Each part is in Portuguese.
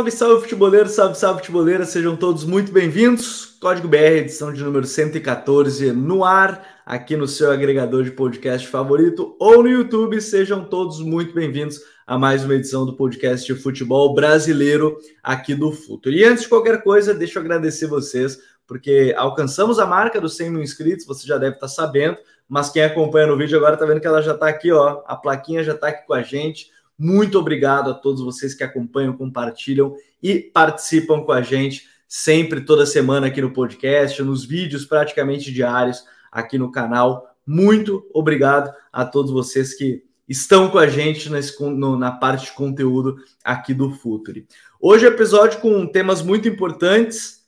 Salve, salve, futeboleiro, salve, salve, futeboleira, sejam todos muito bem-vindos. Código BR, edição de número 114, no ar, aqui no seu agregador de podcast favorito ou no YouTube. Sejam todos muito bem-vindos a mais uma edição do podcast de futebol brasileiro aqui do Futuro. E antes de qualquer coisa, deixa eu agradecer vocês, porque alcançamos a marca dos 100 mil inscritos, você já deve estar sabendo, mas quem acompanha no vídeo agora está vendo que ela já está aqui, ó, a plaquinha já está aqui com a gente muito obrigado a todos vocês que acompanham, compartilham e participam com a gente sempre, toda semana aqui no podcast, nos vídeos praticamente diários aqui no canal. Muito obrigado a todos vocês que estão com a gente na parte de conteúdo aqui do Futuri. Hoje é episódio com temas muito importantes.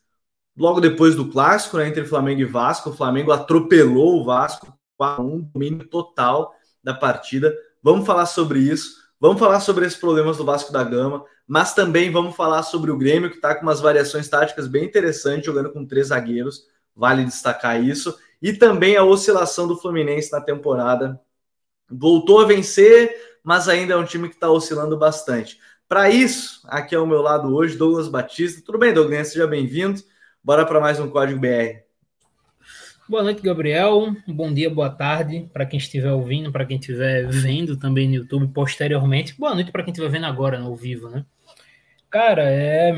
Logo depois do clássico, né, entre Flamengo e Vasco, o Flamengo atropelou o Vasco, um domínio total da partida. Vamos falar sobre isso. Vamos falar sobre esses problemas do Vasco da Gama, mas também vamos falar sobre o Grêmio, que está com umas variações táticas bem interessantes, jogando com três zagueiros, vale destacar isso, e também a oscilação do Fluminense na temporada. Voltou a vencer, mas ainda é um time que está oscilando bastante. Para isso, aqui ao meu lado hoje, Douglas Batista. Tudo bem, Douglas? Seja bem-vindo. Bora para mais um Código BR. Boa noite, Gabriel. Bom dia, boa tarde para quem estiver ouvindo, para quem estiver vendo também no YouTube posteriormente. Boa noite para quem estiver vendo agora no vivo, né? Cara, é,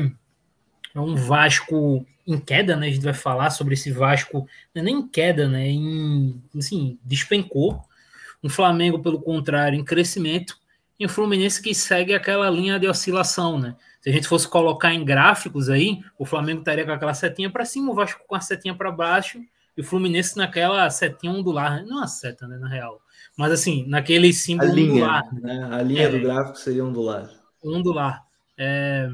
é um Vasco em queda, né? A gente vai falar sobre esse Vasco, é nem em queda, né? Em, assim, despencou. Um Flamengo, pelo contrário, em crescimento. E um Fluminense que segue aquela linha de oscilação, né? Se a gente fosse colocar em gráficos aí, o Flamengo estaria com aquela setinha para cima, o Vasco com a setinha para baixo e o Fluminense naquela setinha ondular, não a seta, né, na real. Mas assim, naquele símbolo a linha, ondular. Né? A linha é, do gráfico seria ondular. Ondular. É,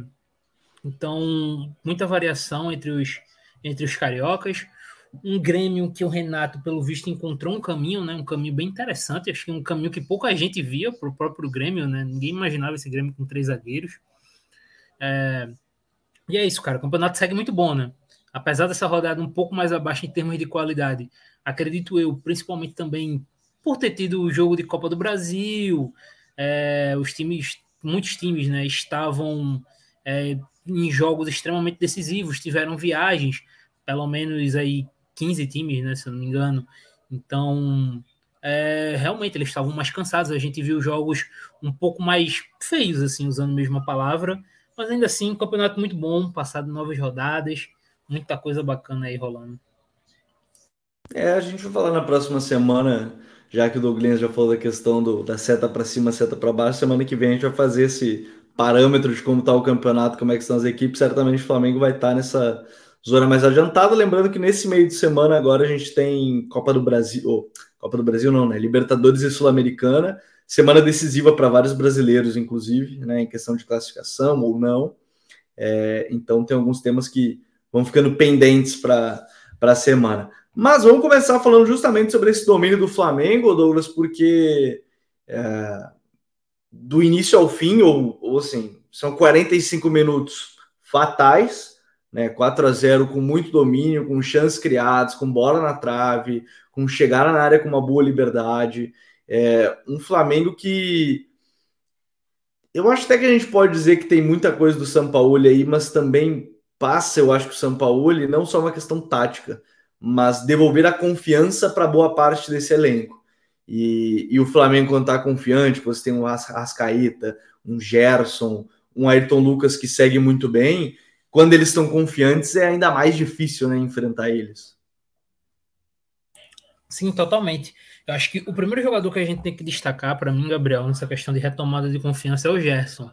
então, muita variação entre os, entre os cariocas. Um Grêmio que o Renato, pelo visto, encontrou um caminho, né? Um caminho bem interessante. Acho que um caminho que pouca gente via para o próprio Grêmio, né? Ninguém imaginava esse Grêmio com três zagueiros. É, e é isso, cara. O campeonato segue muito bom, né? Apesar dessa rodada um pouco mais abaixo em termos de qualidade, acredito eu, principalmente também por ter tido o jogo de Copa do Brasil, é, os times, muitos times, né, estavam é, em jogos extremamente decisivos, tiveram viagens, pelo menos aí 15 times, né, se eu não me engano. Então, é, realmente eles estavam mais cansados. A gente viu jogos um pouco mais feios, assim, usando a mesma palavra, mas ainda assim, um campeonato muito bom, passado novas rodadas muita coisa bacana aí rolando. É, a gente vai falar na próxima semana, já que o Douglas já falou da questão do, da seta para cima, seta para baixo. Semana que vem a gente vai fazer esse parâmetro de como está o campeonato, como é que estão as equipes. Certamente o Flamengo vai estar tá nessa zona mais adiantada. Lembrando que nesse meio de semana agora a gente tem Copa do Brasil, oh, Copa do Brasil não, né? Libertadores e Sul-Americana. Semana decisiva para vários brasileiros, inclusive, né? Em questão de classificação ou não. É, então tem alguns temas que vão ficando pendentes para a semana. Mas vamos começar falando justamente sobre esse domínio do Flamengo, Douglas, porque é, do início ao fim, ou, ou assim, são 45 minutos fatais, né? 4 a 0 com muito domínio, com chances criadas, com bola na trave, com chegar na área com uma boa liberdade. É, um Flamengo que eu acho até que a gente pode dizer que tem muita coisa do São Paulo aí, mas também passa, eu acho que o São Paulo não só uma questão tática, mas devolver a confiança para boa parte desse elenco. E, e o Flamengo, quando está confiante, você tem um Ascaíta, um Gerson, um Ayrton Lucas que segue muito bem. Quando eles estão confiantes, é ainda mais difícil né, enfrentar eles. Sim, totalmente. Eu acho que o primeiro jogador que a gente tem que destacar, para mim, Gabriel, nessa questão de retomada de confiança é o Gerson.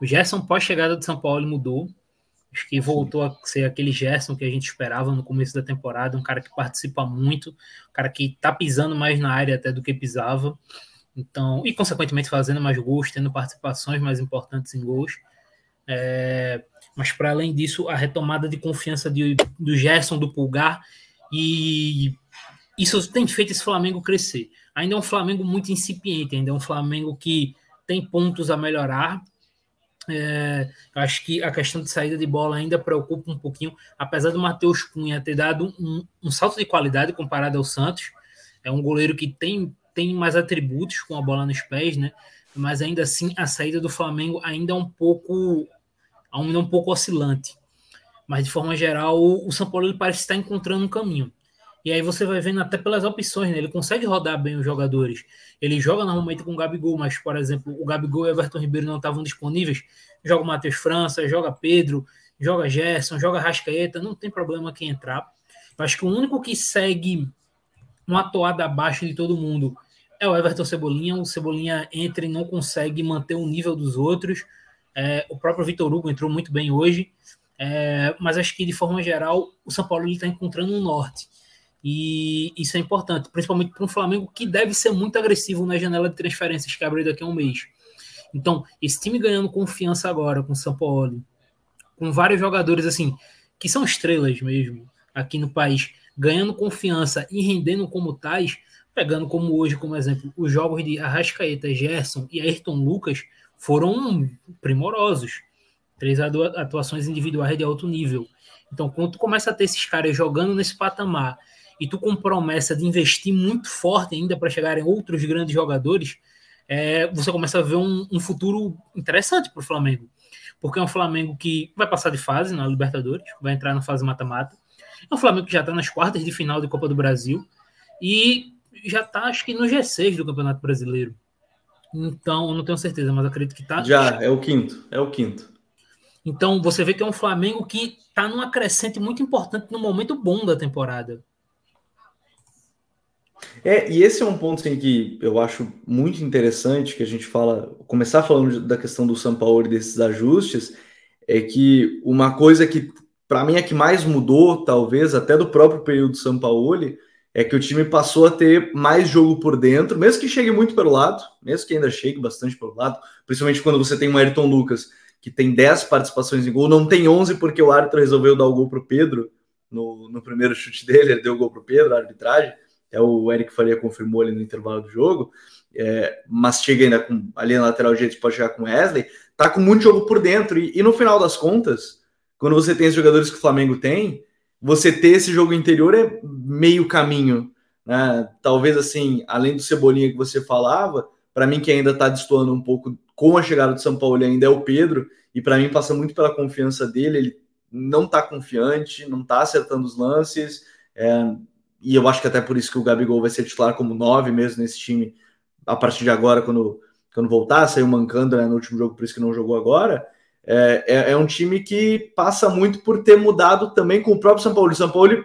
O Gerson, pós-chegada de São Paulo, mudou. Acho que voltou a ser aquele Gerson que a gente esperava no começo da temporada, um cara que participa muito, um cara que tá pisando mais na área até do que pisava. Então, e consequentemente fazendo mais gols, tendo participações mais importantes em gols. É, mas para além disso, a retomada de confiança de, do Gerson, do Pulgar, e isso tem feito esse Flamengo crescer. Ainda é um Flamengo muito incipiente, ainda é um Flamengo que tem pontos a melhorar, é, acho que a questão de saída de bola ainda preocupa um pouquinho, apesar do Matheus Cunha ter dado um, um, salto de qualidade comparado ao Santos. É um goleiro que tem, tem mais atributos com a bola nos pés, né? Mas ainda assim a saída do Flamengo ainda é um pouco ainda um pouco oscilante. Mas de forma geral, o São Paulo ele parece estar encontrando um caminho. E aí você vai vendo até pelas opções, né? Ele consegue rodar bem os jogadores. Ele joga normalmente com o Gabigol, mas, por exemplo, o Gabigol e o Everton Ribeiro não estavam disponíveis. Joga o Matheus França, joga Pedro, joga Gerson, joga Rascaeta, não tem problema quem entrar. Eu acho que o único que segue uma toada abaixo de todo mundo é o Everton Cebolinha. O Cebolinha entra e não consegue manter o nível dos outros. É, o próprio Vitor Hugo entrou muito bem hoje. É, mas acho que, de forma geral, o São Paulo está encontrando um norte. E isso é importante, principalmente para um Flamengo que deve ser muito agressivo na janela de transferências que abre daqui a um mês. Então, esse time ganhando confiança agora com o São Paulo, com vários jogadores assim, que são estrelas mesmo aqui no país, ganhando confiança e rendendo como tais, pegando como hoje como exemplo os jogos de Arrascaeta, Gerson e Ayrton Lucas foram primorosos. Três atuações individuais de alto nível. Então, quando tu começa a ter esses caras jogando nesse patamar e tu com promessa de investir muito forte ainda para chegarem outros grandes jogadores, é, você começa a ver um, um futuro interessante para o Flamengo. Porque é um Flamengo que vai passar de fase na Libertadores, vai entrar na fase mata-mata. É um Flamengo que já está nas quartas de final de Copa do Brasil e já está, acho que, no G6 do Campeonato Brasileiro. Então, eu não tenho certeza, mas acredito que está. Já, é o quinto, é o quinto. Então, você vê que é um Flamengo que está numa crescente muito importante no momento bom da temporada. É, e esse é um ponto assim, que eu acho muito interessante que a gente fala, começar falando da questão do São Paulo e desses ajustes, é que uma coisa que para mim é que mais mudou, talvez até do próprio período do São Paulo, é que o time passou a ter mais jogo por dentro, mesmo que chegue muito pelo lado, mesmo que ainda chegue bastante pelo lado, principalmente quando você tem um Ayrton Lucas que tem 10 participações em gol, não tem 11 porque o árbitro resolveu dar o gol para o Pedro no, no primeiro chute dele, ele deu o gol para o Pedro, a arbitragem é o Eric Faria confirmou ali no intervalo do jogo, é, mas chega ainda com ali na lateral direito, pode chegar com Wesley, tá com muito jogo por dentro, e, e, no final das contas, quando você tem os jogadores que o Flamengo tem, você ter esse jogo interior é meio caminho, né? Talvez assim, além do Cebolinha que você falava, para mim que ainda tá destoando um pouco com a chegada do São Paulo ainda é o Pedro, e para mim passa muito pela confiança dele, ele não tá confiante, não tá acertando os lances, é, e eu acho que até por isso que o Gabigol vai ser titular como nove mesmo nesse time a partir de agora, quando, quando voltar, saiu mancando né, no último jogo, por isso que não jogou agora. É, é, é, um time que passa muito por ter mudado também com o próprio São Paulo. O São Paulo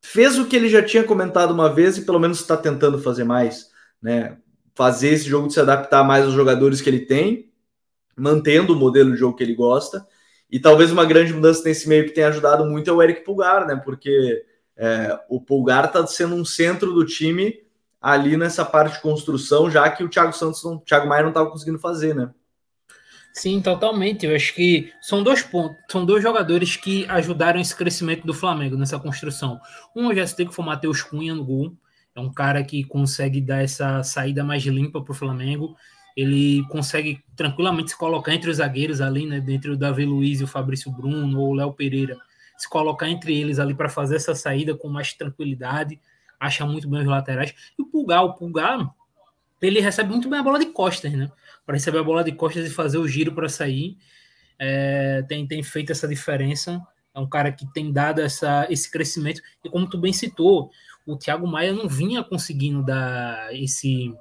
fez o que ele já tinha comentado uma vez e pelo menos está tentando fazer mais, né? Fazer esse jogo de se adaptar mais aos jogadores que ele tem, mantendo o modelo de jogo que ele gosta. E talvez uma grande mudança nesse meio que tem ajudado muito é o Eric Pulgar, né? Porque é, o Pulgar está sendo um centro do time ali nessa parte de construção, já que o Thiago Santos, não, o Thiago Maia não estava conseguindo fazer, né? Sim, totalmente. Eu acho que são dois pontos, são dois jogadores que ajudaram esse crescimento do Flamengo nessa construção. Um já citei que foi o Matheus Cunha no gol. É um cara que consegue dar essa saída mais limpa para o Flamengo. Ele consegue tranquilamente se colocar entre os zagueiros ali, né? Entre o Davi Luiz e o Fabrício Bruno ou o Léo Pereira se colocar entre eles ali para fazer essa saída com mais tranquilidade, acha muito bem os laterais. E o Pulgar, o Pulgar, ele recebe muito bem a bola de costas, né? Para receber a bola de costas e fazer o giro para sair. É, tem, tem feito essa diferença. É um cara que tem dado essa, esse crescimento. E como tu bem citou, o Thiago Maia não vinha conseguindo dar esse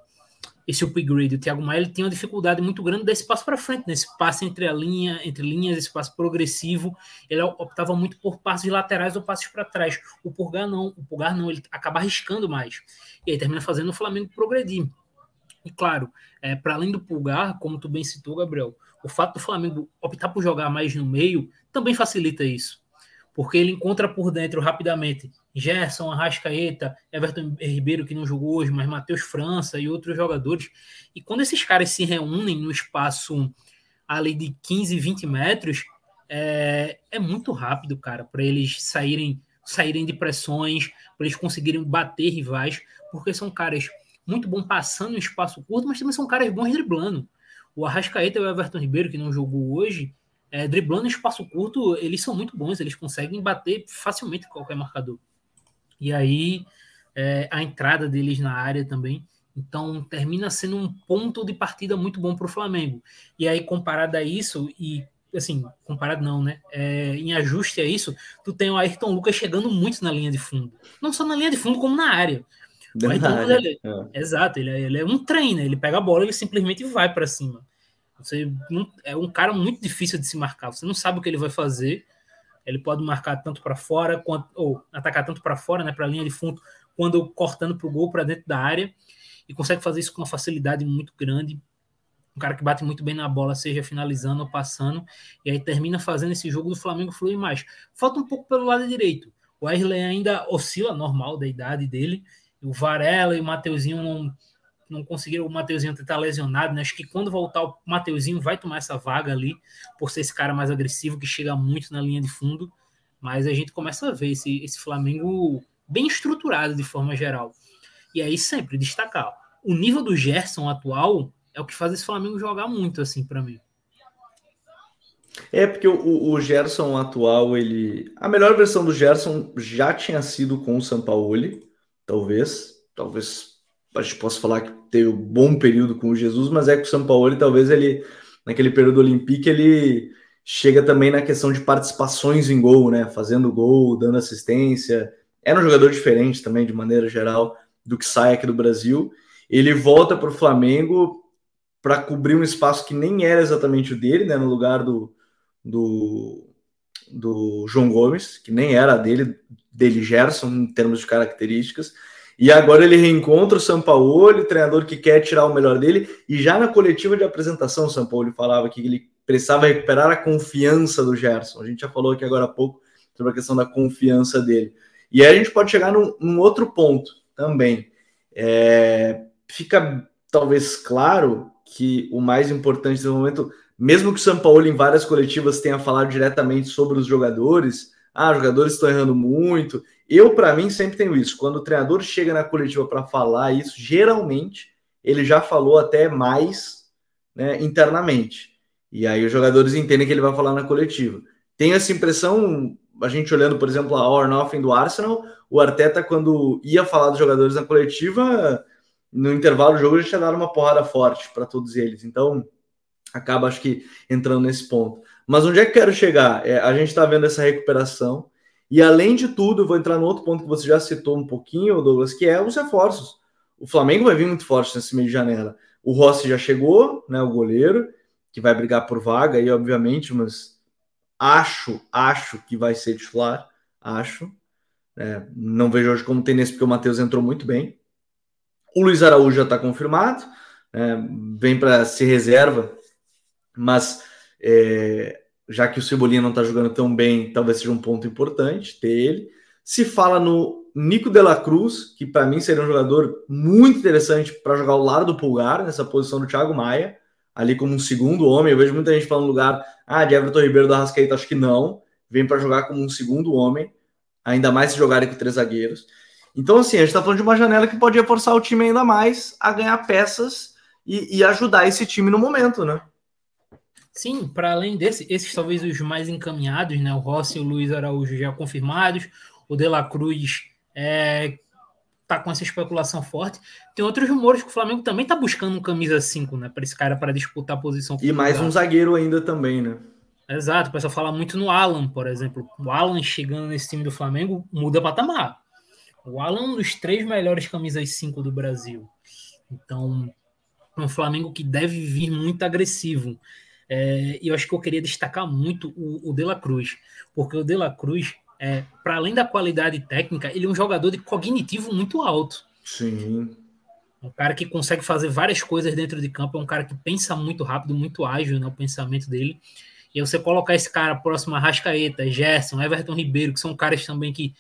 esse upgrade. O Thiago Maia ele tem uma dificuldade muito grande desse passo para frente, nesse passe entre a linha, entre linhas, esse passo progressivo. Ele optava muito por passos laterais ou passos para trás. O Pulgar não, o Pulgar não, ele acaba arriscando mais. E aí termina fazendo o Flamengo progredir. E claro, é, para além do Pulgar, como tu bem citou, Gabriel, o fato do Flamengo optar por jogar mais no meio também facilita isso. Porque ele encontra por dentro rapidamente Gerson, Arrascaeta, Everton Ribeiro, que não jogou hoje, mas Matheus França e outros jogadores. E quando esses caras se reúnem no espaço ali de 15, 20 metros, é, é muito rápido, cara, para eles saírem, saírem de pressões, para eles conseguirem bater rivais, porque são caras muito bons passando em espaço curto, mas também são caras bons driblando. O Arrascaeta e o Everton Ribeiro, que não jogou hoje, é, driblando em espaço curto, eles são muito bons, eles conseguem bater facilmente qualquer marcador. E aí é, a entrada deles na área também. Então termina sendo um ponto de partida muito bom para o Flamengo. E aí, comparado a isso, e assim, comparado não, né? É, em ajuste a isso, tu tem o Ayrton Lucas chegando muito na linha de fundo. Não só na linha de fundo, como na área. Lucas, ele, é. exato, ele, é, ele é um treino, ele pega a bola e ele simplesmente vai para cima. Você não, é um cara muito difícil de se marcar. Você não sabe o que ele vai fazer. Ele pode marcar tanto para fora quanto ou atacar tanto para fora, né, para a linha de fundo, quando cortando para o gol para dentro da área e consegue fazer isso com uma facilidade muito grande. Um cara que bate muito bem na bola, seja finalizando ou passando, e aí termina fazendo esse jogo do Flamengo fluir mais. Falta um pouco pelo lado direito. O Wesley ainda oscila normal da idade dele. O Varela e o Mateuzinho não não conseguiram o Mateuzinho tentar lesionado, né? Acho que quando voltar o Mateuzinho vai tomar essa vaga ali, por ser esse cara mais agressivo que chega muito na linha de fundo. Mas a gente começa a ver esse, esse Flamengo bem estruturado de forma geral. E aí sempre destacar, o nível do Gerson atual é o que faz esse Flamengo jogar muito assim para mim. É porque o, o Gerson atual, ele. A melhor versão do Gerson já tinha sido com o Sampaoli, talvez. Talvez a gente possa falar que teve um bom período com o Jesus, mas é que o São Paulo, talvez ele, naquele período olímpico, ele chega também na questão de participações em gol, né? Fazendo gol, dando assistência. Era um jogador diferente também, de maneira geral, do que sai aqui do Brasil. Ele volta para o Flamengo para cobrir um espaço que nem era exatamente o dele, né? No lugar do, do, do João Gomes, que nem era dele, dele Gerson, em termos de características e agora ele reencontra o Sampaoli, treinador que quer tirar o melhor dele. E já na coletiva de apresentação, o Sampaoli falava que ele precisava recuperar a confiança do Gerson. A gente já falou aqui agora há pouco sobre a questão da confiança dele. E aí a gente pode chegar num, num outro ponto também. É, fica talvez claro que o mais importante no momento, mesmo que o São Paulo em várias coletivas tenha falado diretamente sobre os jogadores, ah, jogadores estão errando muito, eu, para mim, sempre tenho isso. Quando o treinador chega na coletiva para falar isso, geralmente ele já falou até mais né, internamente. E aí os jogadores entendem que ele vai falar na coletiva. Tenho essa impressão, a gente olhando, por exemplo, a Ornoffen do Arsenal, o Arteta, quando ia falar dos jogadores na coletiva, no intervalo do jogo já tinha dado uma porrada forte para todos eles. Então, acaba, acho que, entrando nesse ponto. Mas onde é que quero chegar? É, a gente está vendo essa recuperação. E além de tudo, eu vou entrar no outro ponto que você já citou um pouquinho, Douglas, que é os reforços. O Flamengo vai vir muito forte nesse meio de janela. O Rossi já chegou, né, o goleiro, que vai brigar por vaga aí, obviamente, mas acho, acho que vai ser titular, acho. É, não vejo hoje como nesse porque o Matheus entrou muito bem. O Luiz Araújo já está confirmado, é, vem para ser reserva, mas é, já que o Cebolinha não está jogando tão bem, talvez seja um ponto importante ter ele. Se fala no Nico de la Cruz, que para mim seria um jogador muito interessante para jogar ao lado do Pulgar, nessa posição do Thiago Maia, ali como um segundo homem. Eu vejo muita gente falando no lugar, ah, de Everton Ribeiro da Rascaeta, acho que não. Vem para jogar como um segundo homem, ainda mais se jogarem com três zagueiros. Então, assim, a gente está falando de uma janela que pode forçar o time ainda mais a ganhar peças e, e ajudar esse time no momento, né? Sim, para além desse, esses talvez os mais encaminhados, né? O Rossi e o Luiz Araújo já confirmados, o De La Cruz é, tá com essa especulação forte. Tem outros rumores que o Flamengo também tá buscando um camisa 5, né? Para esse cara para disputar a posição. E mais um zagueiro ainda também, né? Exato, o pessoal fala muito no Alan, por exemplo. O Alan chegando nesse time do Flamengo muda patamar. O Alan é um dos três melhores camisas 5 do Brasil. Então, é um Flamengo que deve vir muito agressivo. É, e eu acho que eu queria destacar muito o, o De La Cruz, porque o De La Cruz, é, para além da qualidade técnica, ele é um jogador de cognitivo muito alto. Sim. Um cara que consegue fazer várias coisas dentro de campo, é um cara que pensa muito rápido, muito ágil, né, o pensamento dele. E você colocar esse cara próximo a Rascaeta, Gerson, Everton Ribeiro, que são caras também que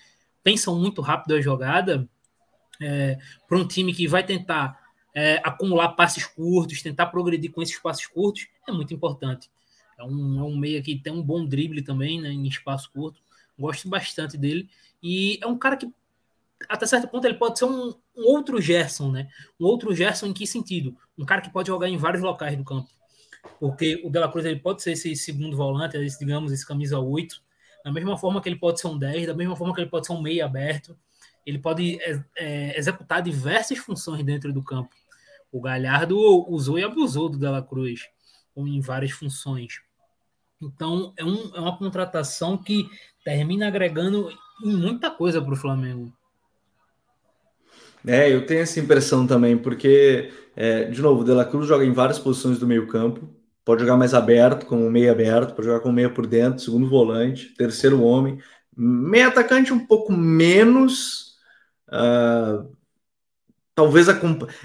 pensam muito rápido a jogada, é, para um time que vai tentar é, acumular passes curtos, tentar progredir com esses passes curtos, é muito importante. É um, é um meia que tem um bom drible também, né, em espaço curto. Gosto bastante dele. E é um cara que, até certo ponto, ele pode ser um, um outro Gerson, né? Um outro Gerson em que sentido? Um cara que pode jogar em vários locais do campo. Porque o Dela Cruz ele pode ser esse segundo volante, esse, digamos, esse camisa 8, da mesma forma que ele pode ser um 10, da mesma forma que ele pode ser um meia aberto. Ele pode é, é, executar diversas funções dentro do campo. O Galhardo usou e abusou do Dela Cruz em várias funções. Então, é, um, é uma contratação que termina agregando muita coisa para o Flamengo. É, eu tenho essa impressão também, porque, é, de novo, o De La Cruz joga em várias posições do meio campo, pode jogar mais aberto, como meio aberto, pode jogar com meia por dentro, segundo volante, terceiro homem, meio atacante um pouco menos, uh, talvez a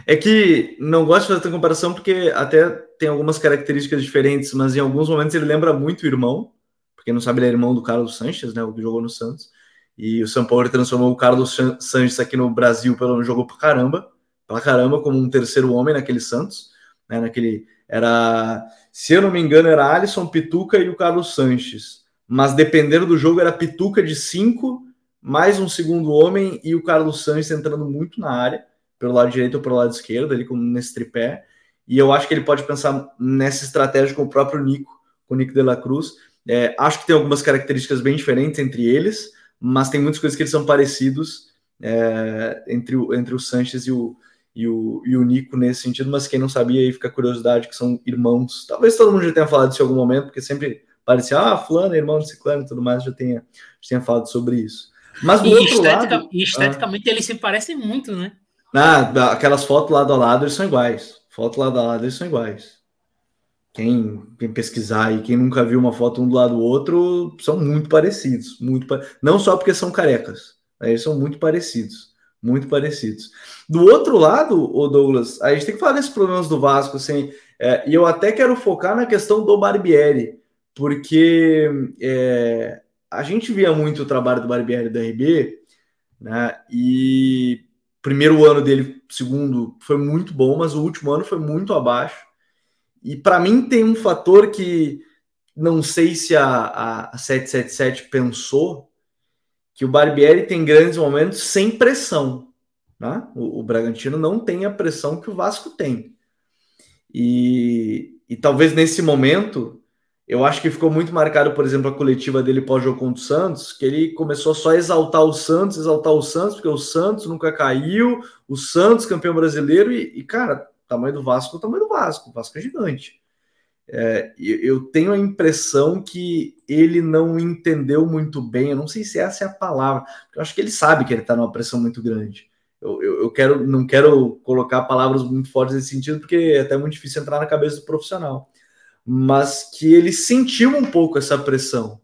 é que não gosto de fazer essa comparação porque até tem algumas características diferentes, mas em alguns momentos ele lembra muito o irmão, porque não sabe ele é irmão do Carlos Sanches, né, o que jogou no Santos. E o São Paulo transformou o Carlos Sanches aqui no Brasil, pelo jogou pra caramba, pra caramba, como um terceiro homem naquele Santos, né, naquele era, se eu não me engano, era Alisson, Pituca e o Carlos Sanches. Mas dependendo do jogo era Pituca de cinco, mais um segundo homem e o Carlos Sanches entrando muito na área pelo lado direito ou pelo lado esquerdo, ali como nesse tripé. E eu acho que ele pode pensar nessa estratégia com o próprio Nico, com o Nico de la Cruz. É, acho que tem algumas características bem diferentes entre eles, mas tem muitas coisas que eles são parecidos é, entre, o, entre o Sanches e o, e o, e o Nico nesse sentido, mas quem não sabia aí fica a curiosidade que são irmãos. Talvez todo mundo já tenha falado isso em algum momento, porque sempre parecia, ah, fulano, é irmão de ciclano e tudo mais, já tenha, já tenha falado sobre isso. Mas do e outro estetica, lado... E esteticamente ah, eles se parecem muito, né? Ah, aquelas fotos lado a lado, eles são iguais. Foto lado a lado, eles são iguais. Quem, quem pesquisar e quem nunca viu uma foto um do lado do outro, são muito parecidos. Muito Não só porque são carecas, eles são muito parecidos. Muito parecidos. Do outro lado, o Douglas, a gente tem que falar desses problemas do Vasco, assim, é, e eu até quero focar na questão do Barbieri, porque é, a gente via muito o trabalho do Barbieri da RB, né? E primeiro ano dele, segundo, foi muito bom, mas o último ano foi muito abaixo. E para mim tem um fator que não sei se a, a 777 pensou, que o Barbieri tem grandes momentos sem pressão. Né? O, o Bragantino não tem a pressão que o Vasco tem. E, e talvez nesse momento eu acho que ficou muito marcado, por exemplo, a coletiva dele pós-jogo contra o Santos, que ele começou só a exaltar o Santos, exaltar o Santos, porque o Santos nunca caiu, o Santos campeão brasileiro, e, e cara, tamanho do Vasco é o tamanho do Vasco, o Vasco é gigante. É, eu tenho a impressão que ele não entendeu muito bem, eu não sei se essa é a palavra, eu acho que ele sabe que ele está numa pressão muito grande. Eu, eu, eu, quero, não quero colocar palavras muito fortes nesse sentido, porque é até muito difícil entrar na cabeça do profissional mas que ele sentiu um pouco essa pressão.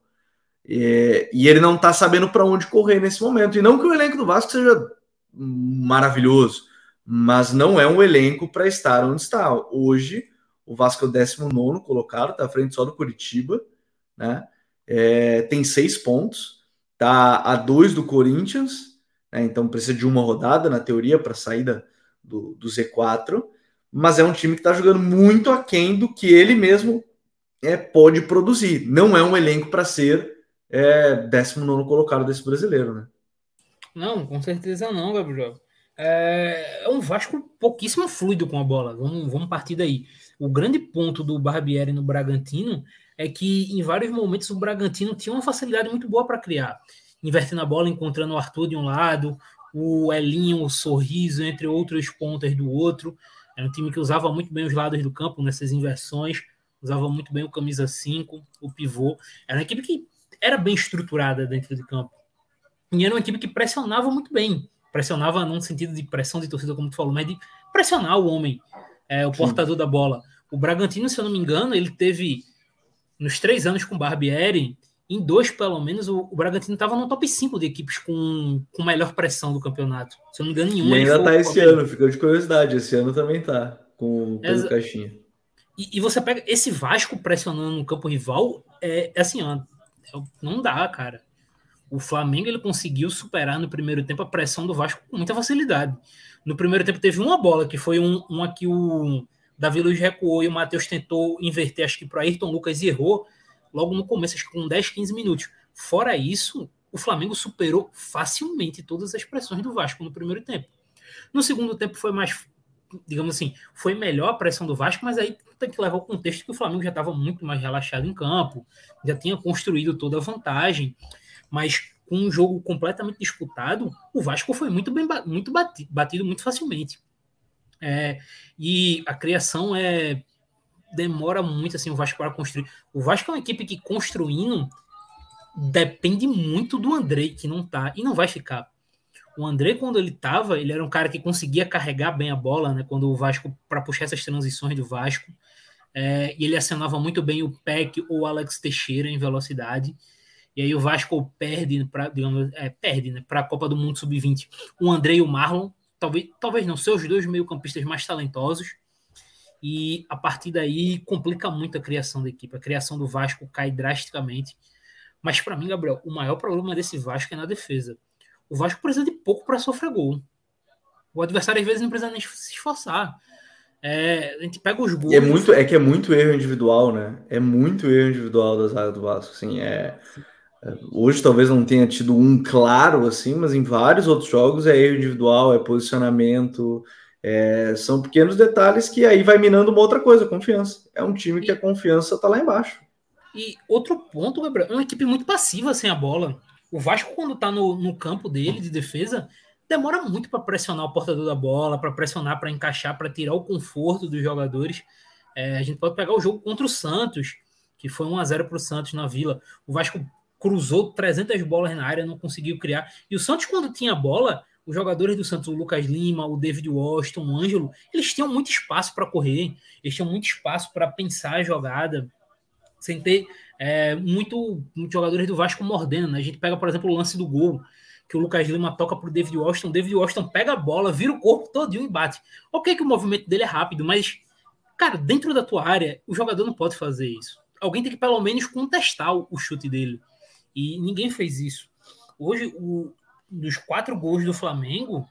É, e ele não está sabendo para onde correr nesse momento. E não que o elenco do Vasco seja maravilhoso, mas não é um elenco para estar onde está. Hoje, o Vasco é o 19 colocado, está à frente só do Curitiba, né? É, tem seis pontos, está a dois do Corinthians, né? então precisa de uma rodada na teoria para saída do, do Z4 mas é um time que está jogando muito aquém do que ele mesmo é, pode produzir. Não é um elenco para ser é, 19 colocado desse brasileiro, né? Não, com certeza não, Gabriel. É, é um Vasco pouquíssimo fluido com a bola. Vamos, vamos partir daí. O grande ponto do Barbieri no Bragantino é que em vários momentos o Bragantino tinha uma facilidade muito boa para criar. Invertendo a bola, encontrando o Arthur de um lado, o Elinho, o Sorriso, entre outros pontas do outro. Era um time que usava muito bem os lados do campo nessas inversões, usava muito bem o camisa 5, o pivô. Era uma equipe que era bem estruturada dentro de campo. E era uma equipe que pressionava muito bem. Pressionava num sentido de pressão de torcida, como tu falou, mas de pressionar o homem, é, o Sim. portador da bola. O Bragantino, se eu não me engano, ele teve nos três anos com o Barbieri, em dois, pelo menos, o, o Bragantino estava no top 5 de equipes com, com melhor pressão do campeonato. Se eu não me engano, nenhum. E ainda está esse ano, ficou de curiosidade. Esse ano também está com, com o Caixinha. E, e, você pega esse Vasco pressionando no campo rival, é, é assim, ó, não dá, cara. O Flamengo ele conseguiu superar no primeiro tempo a pressão do Vasco com muita facilidade. No primeiro tempo teve uma bola, que foi um, uma que o Davi Luiz recuou e o Matheus tentou inverter, acho que para Ayrton Lucas e errou logo no começo, acho que com 10, 15 minutos. Fora isso, o Flamengo superou facilmente todas as pressões do Vasco no primeiro tempo. No segundo tempo foi mais, digamos assim, foi melhor a pressão do Vasco, mas aí tem que levar o contexto que o Flamengo já estava muito mais relaxado em campo, já tinha construído toda a vantagem, mas com um jogo completamente disputado, o Vasco foi muito bem muito batido, batido muito facilmente. É, e a criação é demora muito assim o Vasco para construir. O Vasco é uma equipe que construindo depende muito do Andrei, que não tá e não vai ficar. O André, quando ele tava, ele era um cara que conseguia carregar bem a bola, né? Quando o Vasco, para puxar essas transições do Vasco. É, e ele acionava muito bem o Peck ou o Alex Teixeira em velocidade. E aí o Vasco perde para é, perde, né, para a Copa do Mundo Sub-20. O André e o Marlon, talvez, talvez não, seus dois meio-campistas mais talentosos. E a partir daí complica muito a criação da equipe. A criação do Vasco cai drasticamente. Mas para mim, Gabriel, o maior problema desse Vasco é na defesa. O Vasco precisa de pouco para sofrer gol. O adversário às vezes não precisa nem se esforçar. É, a gente pega os gols. é muito, é que é muito erro individual, né? É muito erro individual da zaga do Vasco. Assim, é, é, hoje talvez não tenha tido um claro assim, mas em vários outros jogos é erro individual, é posicionamento, é, são pequenos detalhes que aí vai minando uma outra coisa, confiança. É um time que a confiança tá lá embaixo. E outro ponto, Gabriel, é uma equipe muito passiva sem a bola. O Vasco, quando tá no, no campo dele de defesa, demora muito para pressionar o portador da bola, para pressionar, para encaixar, para tirar o conforto dos jogadores. É, a gente pode pegar o jogo contra o Santos, que foi 1 a 0 para o Santos na Vila. O Vasco cruzou 300 bolas na área, não conseguiu criar. E o Santos, quando tinha bola, os jogadores do Santos, o Lucas Lima, o David Washington, o Ângelo, eles tinham muito espaço para correr, eles tinham muito espaço para pensar a jogada, sem ter é, muito, muitos jogadores do Vasco mordendo. Né? A gente pega, por exemplo, o lance do gol, que o Lucas Lima toca para o David Washington. O David Washington pega a bola, vira o corpo todinho e bate. Ok que o movimento dele é rápido, mas, cara, dentro da tua área, o jogador não pode fazer isso. Alguém tem que pelo menos contestar o chute dele. E ninguém fez isso. Hoje, o, dos quatro gols do Flamengo,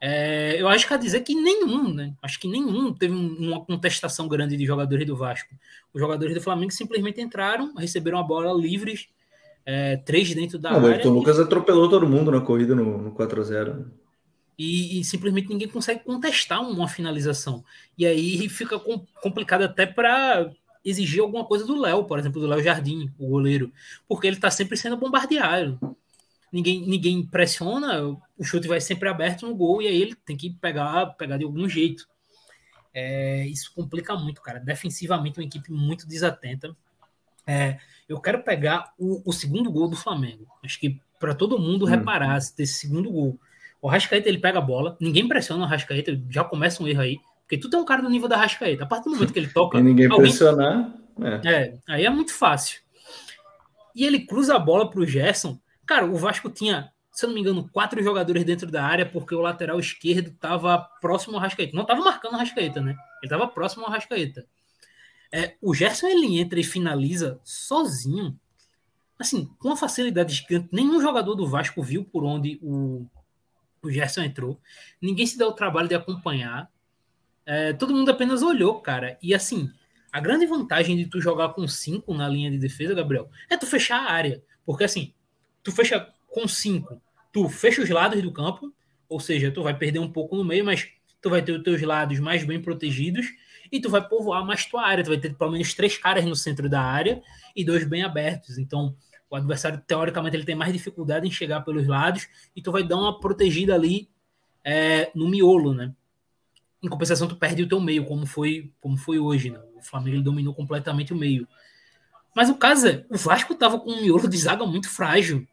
é, eu acho que a dizer que nenhum, né? Acho que nenhum teve uma contestação grande de jogadores do Vasco. Os jogadores do Flamengo simplesmente entraram, receberam a bola livres, é, três dentro da Não, área. O Lucas atropelou todo mundo na corrida no, no 4x0. E, e, simplesmente ninguém consegue contestar uma finalização. E aí fica com, complicado até para exigir alguma coisa do Léo, por exemplo, do Léo Jardim, o goleiro, porque ele está sempre sendo bombardeado ninguém, ninguém pressiona, o chute vai sempre aberto no gol e aí ele tem que pegar, pegar de algum jeito. É, isso complica muito, cara. Defensivamente, uma equipe muito desatenta. É, eu quero pegar o, o, segundo gol do Flamengo. Acho que para todo mundo hum. reparar desse segundo gol. O Rascaeta ele pega a bola, ninguém pressiona o Rascaeta, já começa um erro aí, porque tu tem um cara do nível da Rascaeta. A partir do momento que ele toca. e ninguém alguém... pressionar. É. é, aí é muito fácil. E ele cruza a bola para o Gerson. Cara, o Vasco tinha, se eu não me engano, quatro jogadores dentro da área, porque o lateral esquerdo estava próximo ao Rascaeta. Não estava marcando o Rascaeta, né? Ele estava próximo ao Rascaeta. É, o Gerson ele entra e finaliza sozinho, assim, com uma facilidade gigante. Nenhum jogador do Vasco viu por onde o, o Gerson entrou. Ninguém se deu o trabalho de acompanhar. É, todo mundo apenas olhou, cara. E assim, a grande vantagem de tu jogar com cinco na linha de defesa, Gabriel, é tu fechar a área. Porque assim, tu fecha com cinco, tu fecha os lados do campo, ou seja, tu vai perder um pouco no meio, mas tu vai ter os teus lados mais bem protegidos e tu vai povoar mais tua área. Tu vai ter pelo menos três caras no centro da área e dois bem abertos. Então, o adversário, teoricamente, ele tem mais dificuldade em chegar pelos lados e tu vai dar uma protegida ali é, no miolo, né? Em compensação, tu perde o teu meio, como foi, como foi hoje. Né? O Flamengo dominou completamente o meio. Mas o caso é, o Vasco tava com um miolo de zaga muito frágil.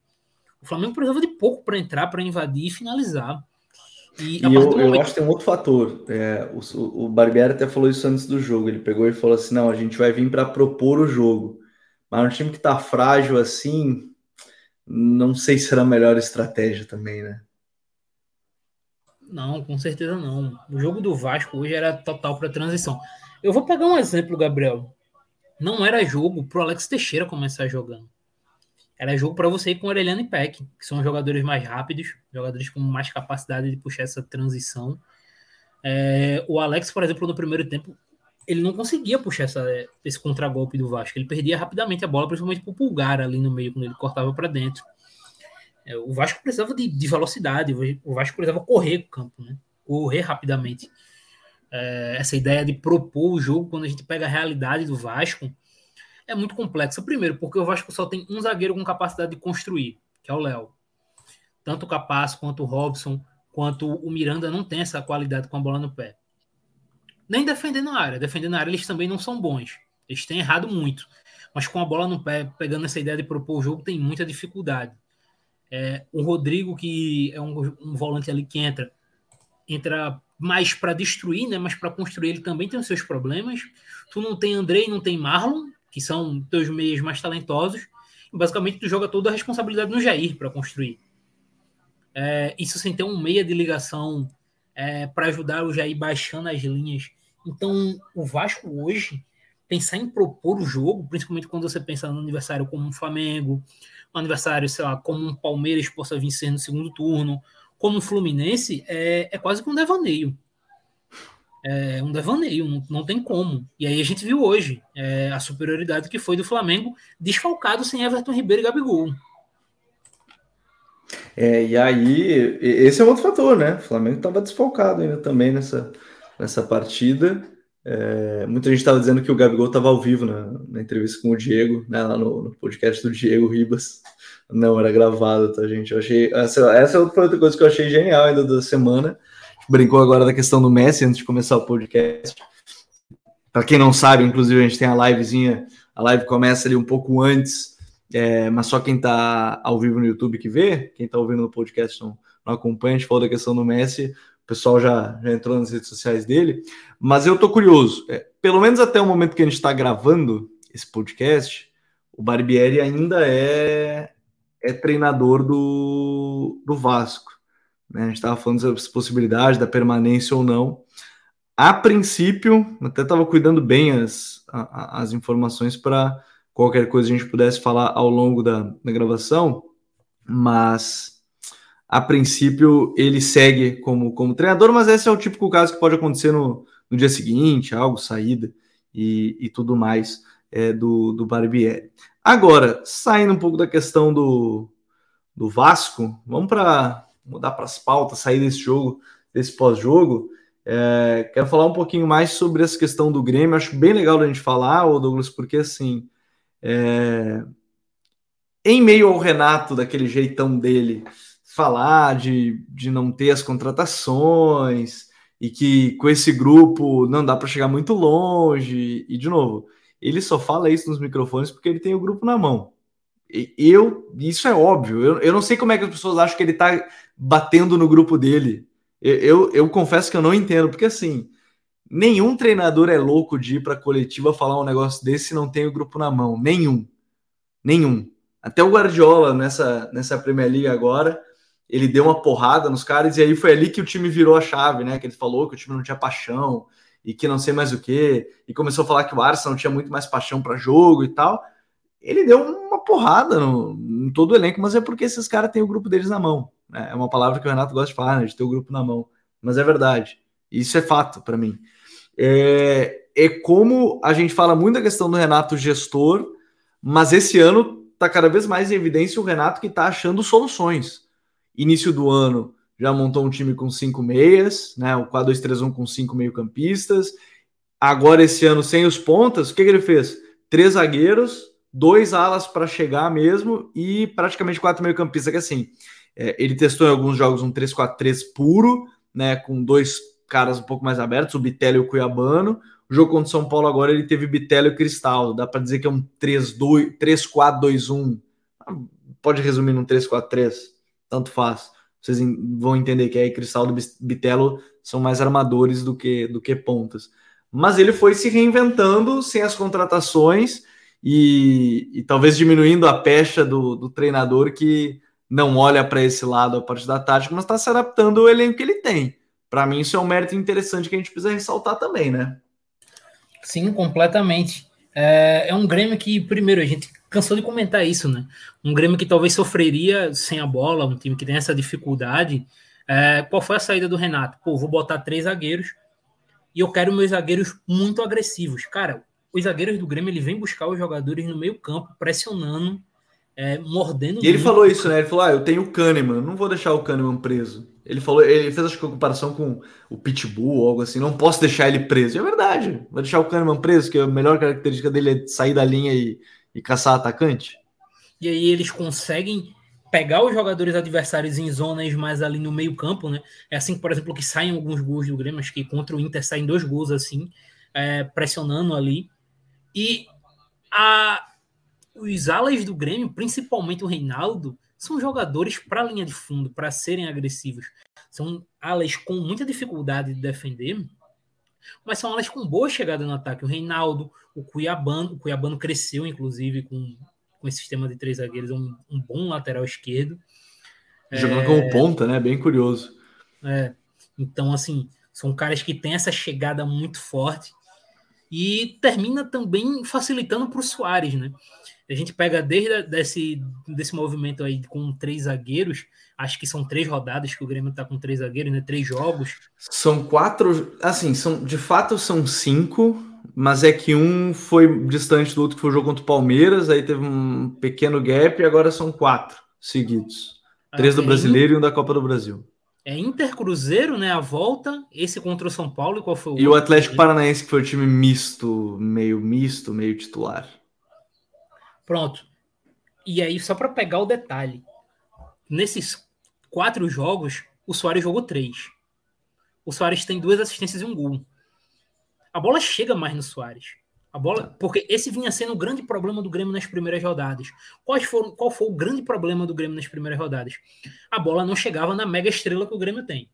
O Flamengo precisava de pouco para entrar, para invadir e finalizar. E, e eu, momento... eu, acho que tem um outro fator. É, o, o Barbieri até falou isso antes do jogo. Ele pegou e falou assim: não, a gente vai vir para propor o jogo. Mas um time que está frágil assim, não sei se será a melhor estratégia também, né? Não, com certeza não. O jogo do Vasco hoje era total para transição. Eu vou pegar um exemplo, Gabriel. Não era jogo para o Alex Teixeira começar jogando. Era jogo para você ir com Orelhano e Peck, que são jogadores mais rápidos, jogadores com mais capacidade de puxar essa transição. É, o Alex, por exemplo, no primeiro tempo, ele não conseguia puxar essa, esse contragolpe do Vasco. Ele perdia rapidamente a bola, principalmente para o Pulgar ali no meio, quando ele cortava para dentro. É, o Vasco precisava de, de, velocidade, o Vasco precisava correr o campo, né? correr rapidamente. É, essa ideia de propor o jogo, quando a gente pega a realidade do Vasco, é muito complexa. Primeiro, porque o Vasco só tem um zagueiro com capacidade de construir, que é o Léo. Tanto o Capaz quanto o Robson, quanto o Miranda não tem essa qualidade com a bola no pé. nem defendendo a área. Defendendo a área, eles também não são bons. Eles têm errado muito. Mas com a bola no pé, pegando essa ideia de propor o jogo, tem muita dificuldade. É, o Rodrigo, que é um, um volante ali que entra, entra mais para destruir, né? Mas para construir ele também tem os seus problemas. Tu não tem Andrei, não tem Marlon, que são teus meios mais talentosos. E basicamente tu joga toda a responsabilidade no Jair para construir. É, isso sem ter um meia de ligação é, para ajudar o Jair baixando as linhas. Então, o Vasco hoje pensar em propor o jogo, principalmente quando você pensa no aniversário como um Flamengo, um aniversário, sei lá, como um Palmeiras possa vencer no segundo turno, como um Fluminense, é, é quase que um devaneio. É um devaneio, não, não tem como. E aí a gente viu hoje é, a superioridade que foi do Flamengo, desfalcado sem Everton Ribeiro e Gabigol. É, e aí, esse é outro fator, né? O Flamengo estava desfalcado ainda também nessa, nessa partida. É, muita gente estava dizendo que o Gabigol estava ao vivo na, na, entrevista com o Diego, né, lá no, no, podcast do Diego Ribas. Não, era gravado, tá, gente? Eu achei. Essa, essa foi outra coisa que eu achei genial ainda da semana. Brincou agora da questão do Messi antes de começar o podcast. Para quem não sabe, inclusive, a gente tem a livezinha. A live começa ali um pouco antes, é, mas só quem está ao vivo no YouTube que vê, quem está ouvindo no podcast não, não acompanha. A gente falou da questão do Messi o pessoal já, já entrou nas redes sociais dele, mas eu tô curioso. É, pelo menos até o momento que a gente está gravando esse podcast, o Barbieri ainda é, é treinador do, do Vasco. Né? A gente estava falando sobre essa possibilidade da permanência ou não. A princípio, até estava cuidando bem as, as informações para qualquer coisa a gente pudesse falar ao longo da, da gravação, mas a princípio ele segue como, como treinador, mas esse é o típico caso que pode acontecer no, no dia seguinte, algo, saída e, e tudo mais é, do, do Barbieri. Agora, saindo um pouco da questão do, do Vasco, vamos para mudar para as pautas, sair desse jogo, desse pós-jogo. É, quero falar um pouquinho mais sobre essa questão do Grêmio. Acho bem legal a gente falar, Douglas, porque assim, é, em meio ao Renato, daquele jeitão dele, falar de, de não ter as contratações e que com esse grupo não dá para chegar muito longe. E, de novo, ele só fala isso nos microfones porque ele tem o grupo na mão. Eu, isso é óbvio. Eu, eu não sei como é que as pessoas acham que ele está batendo no grupo dele. Eu, eu, eu confesso que eu não entendo, porque assim, nenhum treinador é louco de ir para a coletiva falar um negócio desse se não tem o grupo na mão. Nenhum. Nenhum. Até o Guardiola nessa, nessa Premier League agora ele deu uma porrada nos caras, e aí foi ali que o time virou a chave, né? Que ele falou que o time não tinha paixão e que não sei mais o que, e começou a falar que o Arsenal tinha muito mais paixão para jogo e tal. Ele deu uma porrada no, em todo o elenco, mas é porque esses caras têm o grupo deles na mão. Né? É uma palavra que o Renato gosta de falar, né? De ter o grupo na mão. Mas é verdade. Isso é fato para mim. É, é como a gente fala muito da questão do Renato gestor, mas esse ano está cada vez mais em evidência o Renato que está achando soluções início do ano já montou um time com cinco meias, né? O 4-2-3-1 com cinco meio-campistas. Agora, esse ano, sem os pontas, o que, que ele fez? Três zagueiros, dois alas para chegar mesmo e praticamente quatro meio-campistas. Que assim, é, ele testou em alguns jogos um 3-4-3 puro, né? Com dois caras um pouco mais abertos, o Bitello e o Cuiabano. O jogo contra o São Paulo agora ele teve Bitello e Cristal. Dá para dizer que é um 3-4-2-1. Pode resumir num 3-4-3 tanto faz. Vocês vão entender que aí Cristal do Bitelo são mais armadores do que, do que pontas. Mas ele foi se reinventando sem as contratações e, e talvez diminuindo a pecha do, do treinador que não olha para esse lado a parte da tática, mas está se adaptando ao elenco que ele tem. Para mim, isso é um mérito interessante que a gente precisa ressaltar também, né? Sim, completamente. É, é um Grêmio que, primeiro, a gente cansou de comentar isso, né? Um Grêmio que talvez sofreria sem a bola, um time que tem essa dificuldade. É, qual foi a saída do Renato? Pô, vou botar três zagueiros e eu quero meus zagueiros muito agressivos. Cara, os zagueiros do Grêmio ele vem buscar os jogadores no meio campo, pressionando, é, mordendo. E ele falou isso, né? Ele falou: Ah, eu tenho o Kahneman, não vou deixar o Kahneman preso. Ele falou, ele fez acho que a comparação com o Pitbull ou algo assim, não posso deixar ele preso. E é verdade, vou deixar o Kahneman preso, que a melhor característica dele é sair da linha e, e caçar atacante? E aí eles conseguem pegar os jogadores adversários em zonas mais ali no meio campo, né? É assim, por exemplo, que saem alguns gols do Grêmio, acho que contra o Inter saem dois gols assim, é, pressionando ali. E a, os alas do Grêmio, principalmente o Reinaldo, são jogadores para a linha de fundo, para serem agressivos. São alas com muita dificuldade de defender, mas são alas com boa chegada no ataque. O Reinaldo, o Cuiabano, o Cuiabano cresceu, inclusive, com, com esse sistema de três zagueiros, é um, um bom lateral esquerdo. Jogando é, como ponta, né? Bem curioso. É, então, assim, são caras que têm essa chegada muito forte e termina também facilitando para o Soares, né? A gente pega desde desse, desse movimento aí com três zagueiros, acho que são três rodadas que o Grêmio está com três zagueiros, né? Três jogos. São quatro, assim, são de fato são cinco, mas é que um foi distante do outro, que foi o jogo contra o Palmeiras, aí teve um pequeno gap e agora são quatro seguidos. Três do Brasileiro e um da Copa do Brasil. É Inter Cruzeiro, né? A volta, esse contra o São Paulo e qual foi o E outro? o Atlético Paranaense, que foi o time misto, meio misto, meio titular. Pronto. E aí, só para pegar o detalhe, nesses quatro jogos, o Soares jogou três. O Soares tem duas assistências e um gol. A bola chega mais no Soares. A bola, porque esse vinha sendo o grande problema do Grêmio nas primeiras rodadas. Quais foram, qual foi o grande problema do Grêmio nas primeiras rodadas? A bola não chegava na mega estrela que o Grêmio tem.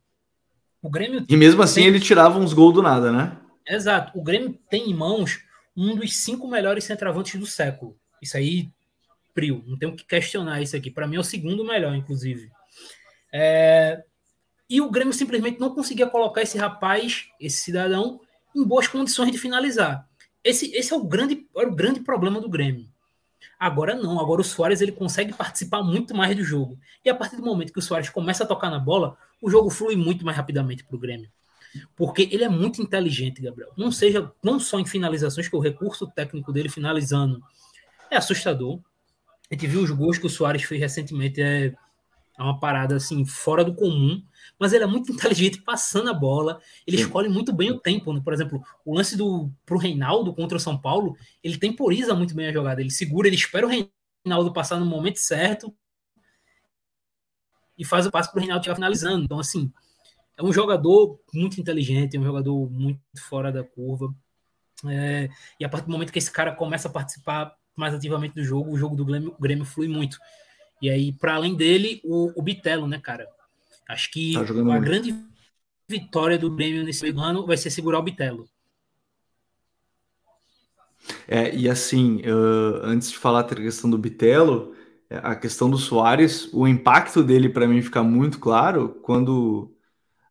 O Grêmio e mesmo assim tem... ele tirava uns gols do nada, né? Exato. O Grêmio tem em mãos um dos cinco melhores centroavantes do século. Isso aí, frio. Não tem o que questionar isso aqui. Para mim é o segundo melhor, inclusive. É... E o Grêmio simplesmente não conseguia colocar esse rapaz, esse cidadão, em boas condições de finalizar. Esse, esse é o grande, era o grande problema do Grêmio. Agora não, agora o Soares ele consegue participar muito mais do jogo. E a partir do momento que o Soares começa a tocar na bola, o jogo flui muito mais rapidamente para o Grêmio. Porque ele é muito inteligente, Gabriel. Não seja não só em finalizações, que o recurso técnico dele finalizando é assustador. A gente viu os gols que o Soares fez recentemente, é, é uma parada assim, fora do comum mas ele é muito inteligente passando a bola. Ele Sim. escolhe muito bem o tempo. Né? Por exemplo, o lance do pro Reinaldo contra o São Paulo, ele temporiza muito bem a jogada. Ele segura, ele espera o Reinaldo passar no momento certo e faz o passe para o Reinaldo chegar finalizando. Então, assim, é um jogador muito inteligente, é um jogador muito fora da curva. É, e a partir do momento que esse cara começa a participar mais ativamente do jogo, o jogo do Grêmio, o Grêmio flui muito. E aí, para além dele, o, o Bitelo, né, cara? Acho que tá a muito. grande vitória do Grêmio nesse ano vai ser segurar o Bitelo. É, e assim, uh, antes de falar da questão do Bitelo, a questão do Soares, o impacto dele para mim fica muito claro quando.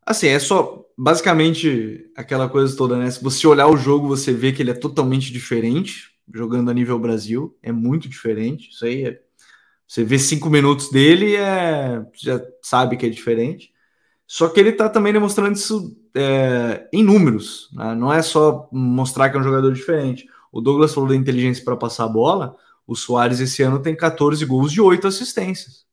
Assim, é só basicamente aquela coisa toda, né? Se você olhar o jogo, você vê que ele é totalmente diferente, jogando a nível Brasil, é muito diferente. Isso aí é você vê cinco minutos dele, é, já sabe que é diferente. Só que ele está também demonstrando isso é, em números. Né? Não é só mostrar que é um jogador diferente. O Douglas falou da inteligência para passar a bola. O Soares esse ano tem 14 gols e 8 assistências.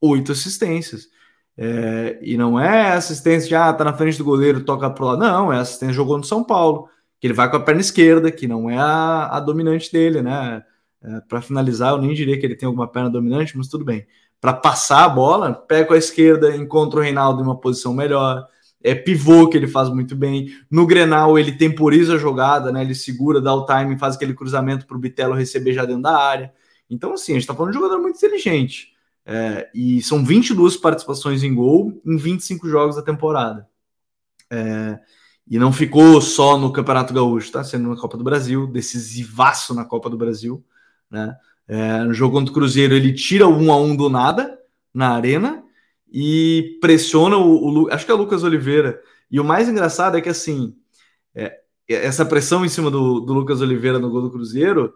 8 assistências. É, e não é assistência de ah, tá na frente do goleiro, toca pro lado. Não, é assistência jogou no São Paulo, que ele vai com a perna esquerda, que não é a, a dominante dele, né? É, para finalizar, eu nem diria que ele tem alguma perna dominante, mas tudo bem. Para passar a bola, pega com a esquerda, encontra o Reinaldo em uma posição melhor. É pivô que ele faz muito bem. No Grenal, ele temporiza a jogada, né? Ele segura, dá o time, faz aquele cruzamento para o Bitelo receber já dentro da área. Então, assim, a gente está falando de um jogador muito inteligente. É, e são 22 participações em gol em 25 jogos da temporada. É, e não ficou só no Campeonato Gaúcho, tá? Sendo na Copa do Brasil, decisivaço na Copa do Brasil. Né? É, no jogo contra o Cruzeiro, ele tira o 1 a 1 do nada na arena e pressiona o, o acho que é o Lucas Oliveira. E o mais engraçado é que assim, é, essa pressão em cima do, do, Lucas Oliveira no gol do Cruzeiro,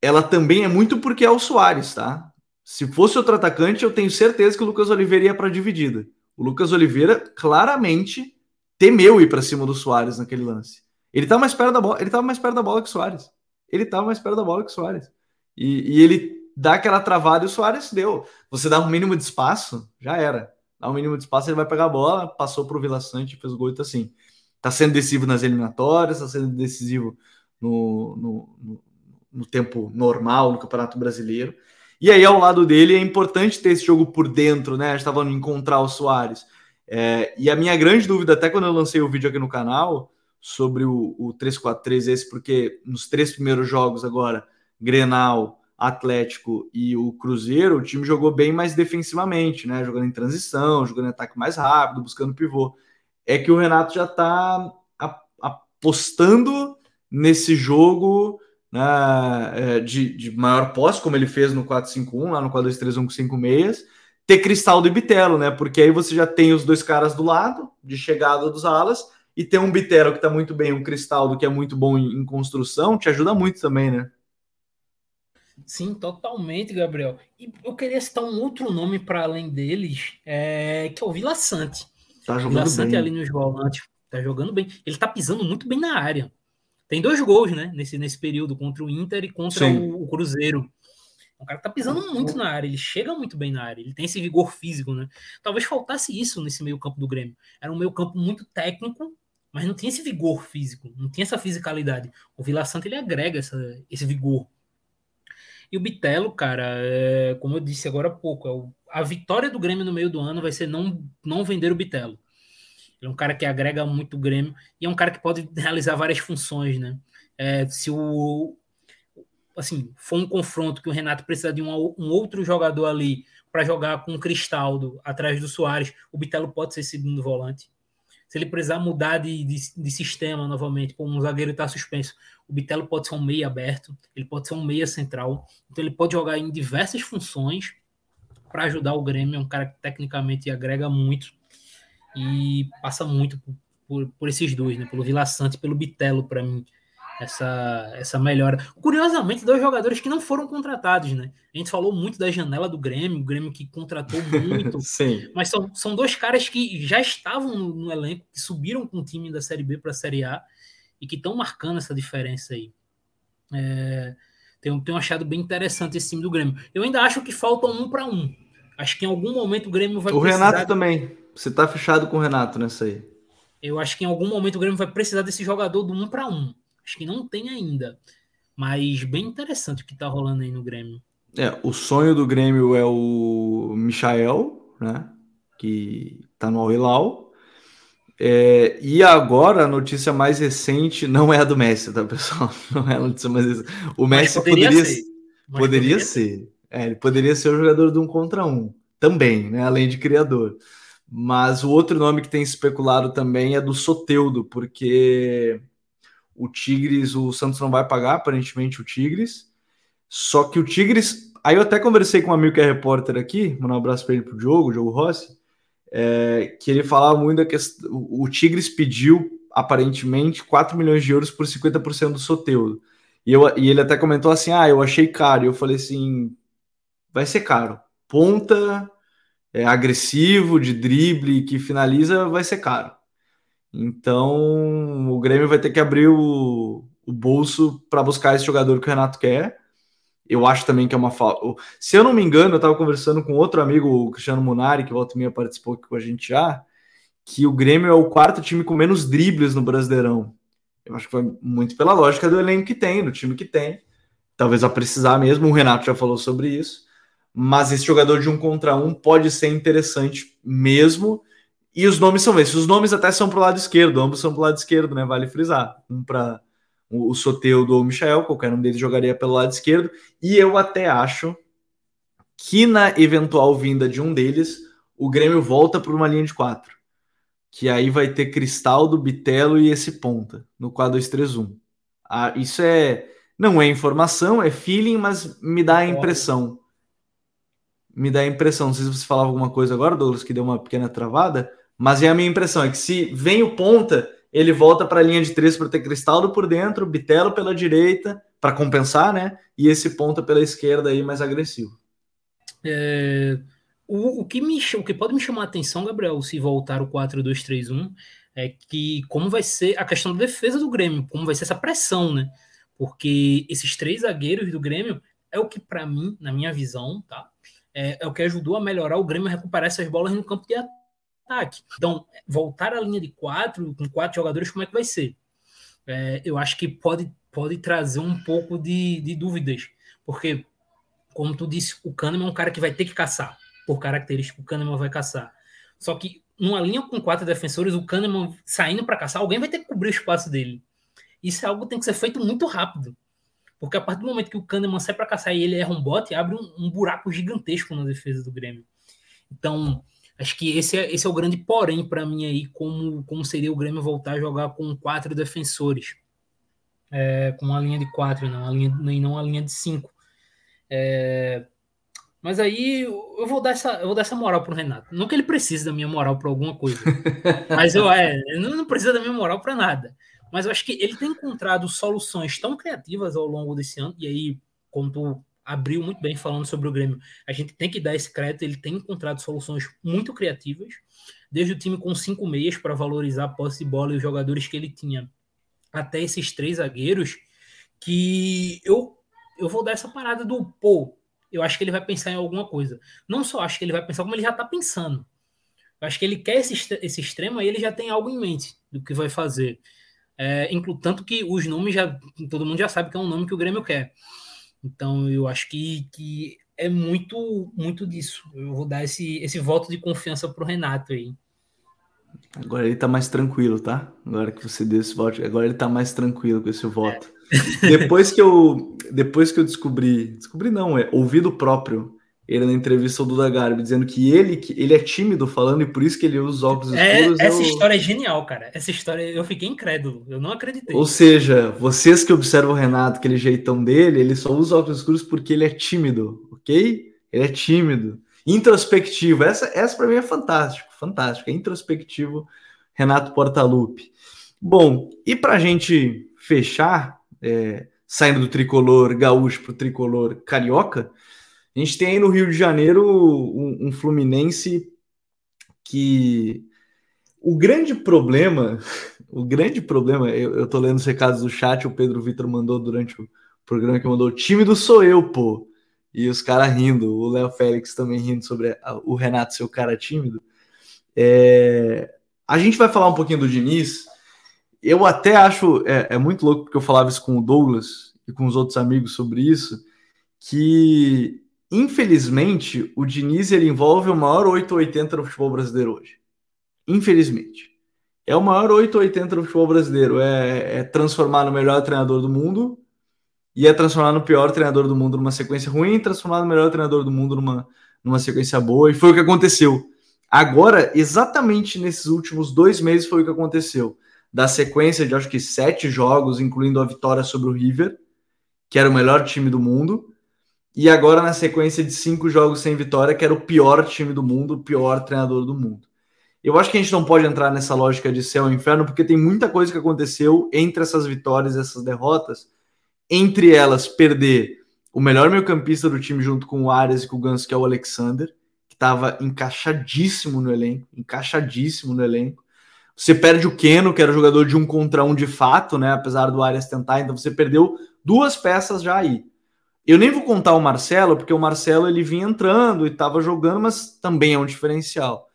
ela também é muito porque é o Soares, tá? Se fosse outro atacante, eu tenho certeza que o Lucas Oliveira ia para dividida. O Lucas Oliveira claramente temeu ir para cima do Soares naquele lance. Ele estava mais perto da bola, ele estava mais perto da bola que o Soares. Ele estava mais perto da bola que o Soares. E, e, ele dá aquela travada e o Soares deu. Você dá um mínimo de espaço, já era. Dá um mínimo de espaço, ele vai pegar a bola, passou para o Vila Sante, fez o gol e tá assim. Tá sendo decisivo nas eliminatórias, tá sendo decisivo no, no, no, no tempo normal no Campeonato Brasileiro. E aí, ao lado dele, é importante ter esse jogo por dentro, né? A gente tava encontrar o Soares. É, e a minha grande dúvida, até quando eu lancei o vídeo aqui no canal, sobre o, o 3-4-3, esse, porque nos três primeiros jogos agora, Grenal, Atlético e o Cruzeiro, o time jogou bem mais defensivamente, né? Jogando em transição, jogando em ataque mais rápido, buscando pivô. É que o Renato já está apostando nesse jogo né, é, de, de maior posse, como ele fez no 4-5-1, lá no 4-2-3-1 com 5 meias, ter Cristaldo e Bitelo, né? Porque aí você já tem os dois caras do lado, de chegada dos alas, e ter um Bitelo que está muito bem, um Cristaldo que é muito bom em, em construção, te ajuda muito também, né? Sim, totalmente, Gabriel. E eu queria citar um outro nome para além deles, é, que é o Vila Sante. Tá jogando Vila Sante bem. ali nos volantes, tá jogando bem. Ele tá pisando muito bem na área. Tem dois gols, né, nesse, nesse período, contra o Inter e contra o, o, Cruzeiro. O cara tá pisando muito na área, ele chega muito bem na área, ele tem esse vigor físico, né? Talvez faltasse isso nesse meio campo do Grêmio. Era um meio campo muito técnico, mas não tinha esse vigor físico, não tinha essa fisicalidade. O Vila Santa ele agrega essa, esse vigor. E o Bitelo, cara, é, como eu disse agora há pouco, é o, a vitória do Grêmio no meio do ano vai ser não, não vender o Bitelo. Ele é um cara que agrega muito o Grêmio e é um cara que pode realizar várias funções, né? É, se o assim for um confronto que o Renato precisa de um, um outro jogador ali para jogar com o Cristaldo atrás do Soares, o Bitelo pode ser segundo volante. Se ele precisar mudar de, de, de sistema novamente, como um zagueiro está suspenso, o Bitelo pode ser um meia aberto, ele pode ser um meia central, então ele pode jogar em diversas funções para ajudar o Grêmio. É um cara que tecnicamente agrega muito e passa muito por, por, por esses dois, né? Pelo Vila Sante e pelo Bitelo, para mim, essa, essa melhora. Curiosamente, dois jogadores que não foram contratados, né? A gente falou muito da janela do Grêmio, o Grêmio que contratou muito. Sim. Mas são, são dois caras que já estavam no, no elenco, que subiram com o time da Série B para a Série A e que estão marcando essa diferença aí. É, tenho, tenho achado bem interessante esse time do Grêmio. Eu ainda acho que falta um para um. Acho que em algum momento o Grêmio vai o precisar. O Renato também. Você tá fechado com o Renato nessa aí. Eu acho que em algum momento o Grêmio vai precisar desse jogador do um para um. Acho que não tem ainda. Mas bem interessante o que tá rolando aí no Grêmio. É, o sonho do Grêmio é o Michael, né? Que tá no Al-Hilal. É, e agora a notícia mais recente não é a do Messi, tá, pessoal? Não é a notícia mais recente. O Messi poderia, poderia ser. Poderia, poderia ser. É, ele poderia ser o jogador de um contra um também, né? Além de criador. Mas o outro nome que tem especulado também é do Soteudo, porque o Tigres, o Santos não vai pagar, aparentemente, o Tigres. Só que o Tigres. Aí eu até conversei com um amigo que é repórter aqui, mandar um abraço para ele pro Diogo, Diogo Rossi, é, que ele falava muito da questão. O Tigres pediu, aparentemente, 4 milhões de euros por 50% do Soteudo. E, eu, e ele até comentou assim: ah, eu achei caro. E eu falei assim: vai ser caro. Ponta é, agressivo, de drible, que finaliza, vai ser caro. Então o Grêmio vai ter que abrir o, o bolso para buscar esse jogador que o Renato quer. Eu acho também que é uma falta. Se eu não me engano, eu estava conversando com outro amigo, o Cristiano Munari, que volta e meia participou aqui com a gente já, que o Grêmio é o quarto time com menos dribles no Brasileirão. Eu acho que foi muito pela lógica do elenco que tem, do time que tem. Talvez a precisar mesmo, o Renato já falou sobre isso. Mas esse jogador de um contra um pode ser interessante mesmo e os nomes são esses. Os nomes até são para o lado esquerdo, ambos são para o lado esquerdo, né? Vale frisar. Um para o, Soteudo ou o Michel, qualquer um deles jogaria pelo lado esquerdo. E eu até acho que na eventual vinda de um deles, o Grêmio volta para uma linha de quatro. Que aí vai ter Cristaldo, Bitelo e esse ponta no 4-2-3-1. Ah, isso é. Não é informação, é feeling, mas me dá a impressão. Me dá a impressão. Não sei se você falava alguma coisa agora, Douglas, que deu uma pequena travada, mas é a minha impressão, é que se vem o ponta, ele volta para a linha de três para ter Cristaldo por dentro, Bitelo pela direita, para compensar, né? E esse ponta pela esquerda aí mais agressivo. É, o, o, que me, o que pode me chamar a atenção, Gabriel, se voltar o 4-2-3-1, é que como vai ser a questão da defesa do Grêmio, como vai ser essa pressão, né? Porque esses três zagueiros do Grêmio é o que, para mim, na minha visão, tá? É, é, o que ajudou a melhorar o Grêmio a recuperar essas bolas no campo de ataque ataque. Então, voltar à linha de quatro, com quatro jogadores, como é que vai ser? É, eu acho que pode, pode trazer um pouco de, de dúvidas, porque como tu disse, o Kahneman é um cara que vai ter que caçar. Por característica, o Kahneman vai caçar. Só que numa linha com quatro defensores, o Kahneman saindo para caçar, alguém vai ter que cobrir o espaço dele. Isso é algo que tem que ser feito muito rápido. Porque a partir do momento que o Kahneman sai para caçar e ele erra um bote, abre um, um, buraco gigantesco na defesa do Grêmio. Então, acho que esse é, esse é o grande porém para mim aí, como, como seria o Grêmio voltar a jogar com quatro defensores. É, com uma linha de quatro, não, uma linha, e não uma linha de cinco. É, mas aí eu vou dar essa, eu vou dar essa moral pro Renato. Não que ele precise da minha moral para alguma coisa. mas eu é, não, não precisa da minha moral para nada. Mas eu acho que ele tem encontrado soluções tão criativas ao longo desse ano, e aí, como tu abriu muito bem falando sobre o Grêmio, a gente tem que dar esse crédito, ele tem encontrado soluções muito criativas, desde o time com cinco meias para valorizar a posse de bola e os jogadores que ele tinha, até esses três zagueiros, que eu, eu vou dar essa parada do, pô, eu acho que ele vai pensar em alguma coisa. Não só acho que ele vai pensar, como ele já está pensando. Eu acho que ele quer esse, esse extremo e ele já tem algo em mente do que vai fazer. É, tanto que os nomes já. Todo mundo já sabe que é um nome que o Grêmio quer. Então eu acho que, que é muito muito disso. Eu vou dar esse, esse voto de confiança pro Renato aí. Agora ele tá mais tranquilo, tá? Agora que você deu esse voto, agora ele tá mais tranquilo com esse voto. É. Depois que eu depois que eu descobri, descobri não, é ouvido próprio ele na entrevista ao Duda Garbi, dizendo que ele, que ele é tímido falando e por isso que ele usa os óculos é, escuros. Essa eu... história é genial, cara. Essa história eu fiquei incrédulo, eu não acreditei. Ou seja, vocês que observam o Renato, aquele jeitão dele, ele só usa óculos escuros porque ele é tímido, ok? Ele é tímido. Introspectivo, essa, essa para mim é fantástico, fantástico. É introspectivo, Renato Portaluppi. Bom, e para a gente fechar, é, saindo do tricolor gaúcho para o tricolor carioca, a gente tem aí no Rio de Janeiro um, um Fluminense que o grande problema, o grande problema, eu, eu tô lendo os recados do chat, o Pedro Vitor mandou durante o programa que mandou, tímido sou eu, pô. E os caras rindo, o Léo Félix também rindo sobre a, o Renato ser o cara tímido. É, a gente vai falar um pouquinho do Diniz. Eu até acho, é, é muito louco, porque eu falava isso com o Douglas e com os outros amigos sobre isso, que Infelizmente, o Diniz ele envolve o maior 880 no futebol brasileiro hoje. Infelizmente. É o maior 880 no futebol brasileiro. É, é transformar no melhor treinador do mundo e é transformar no pior treinador do mundo numa sequência ruim transformar no melhor treinador do mundo numa, numa sequência boa. E foi o que aconteceu. Agora, exatamente nesses últimos dois meses, foi o que aconteceu. Da sequência de acho que sete jogos, incluindo a vitória sobre o River, que era o melhor time do mundo e agora na sequência de cinco jogos sem vitória, que era o pior time do mundo, o pior treinador do mundo. Eu acho que a gente não pode entrar nessa lógica de céu e inferno, porque tem muita coisa que aconteceu entre essas vitórias e essas derrotas. Entre elas, perder o melhor meio-campista do time junto com o Arias e com o Ganso, que é o Alexander, que estava encaixadíssimo no elenco, encaixadíssimo no elenco. Você perde o Keno, que era jogador de um contra um de fato, né? Apesar do Arias tentar, então você perdeu duas peças já aí. Eu nem vou contar o Marcelo, porque o Marcelo ele vinha entrando e estava jogando, mas também é um diferencial.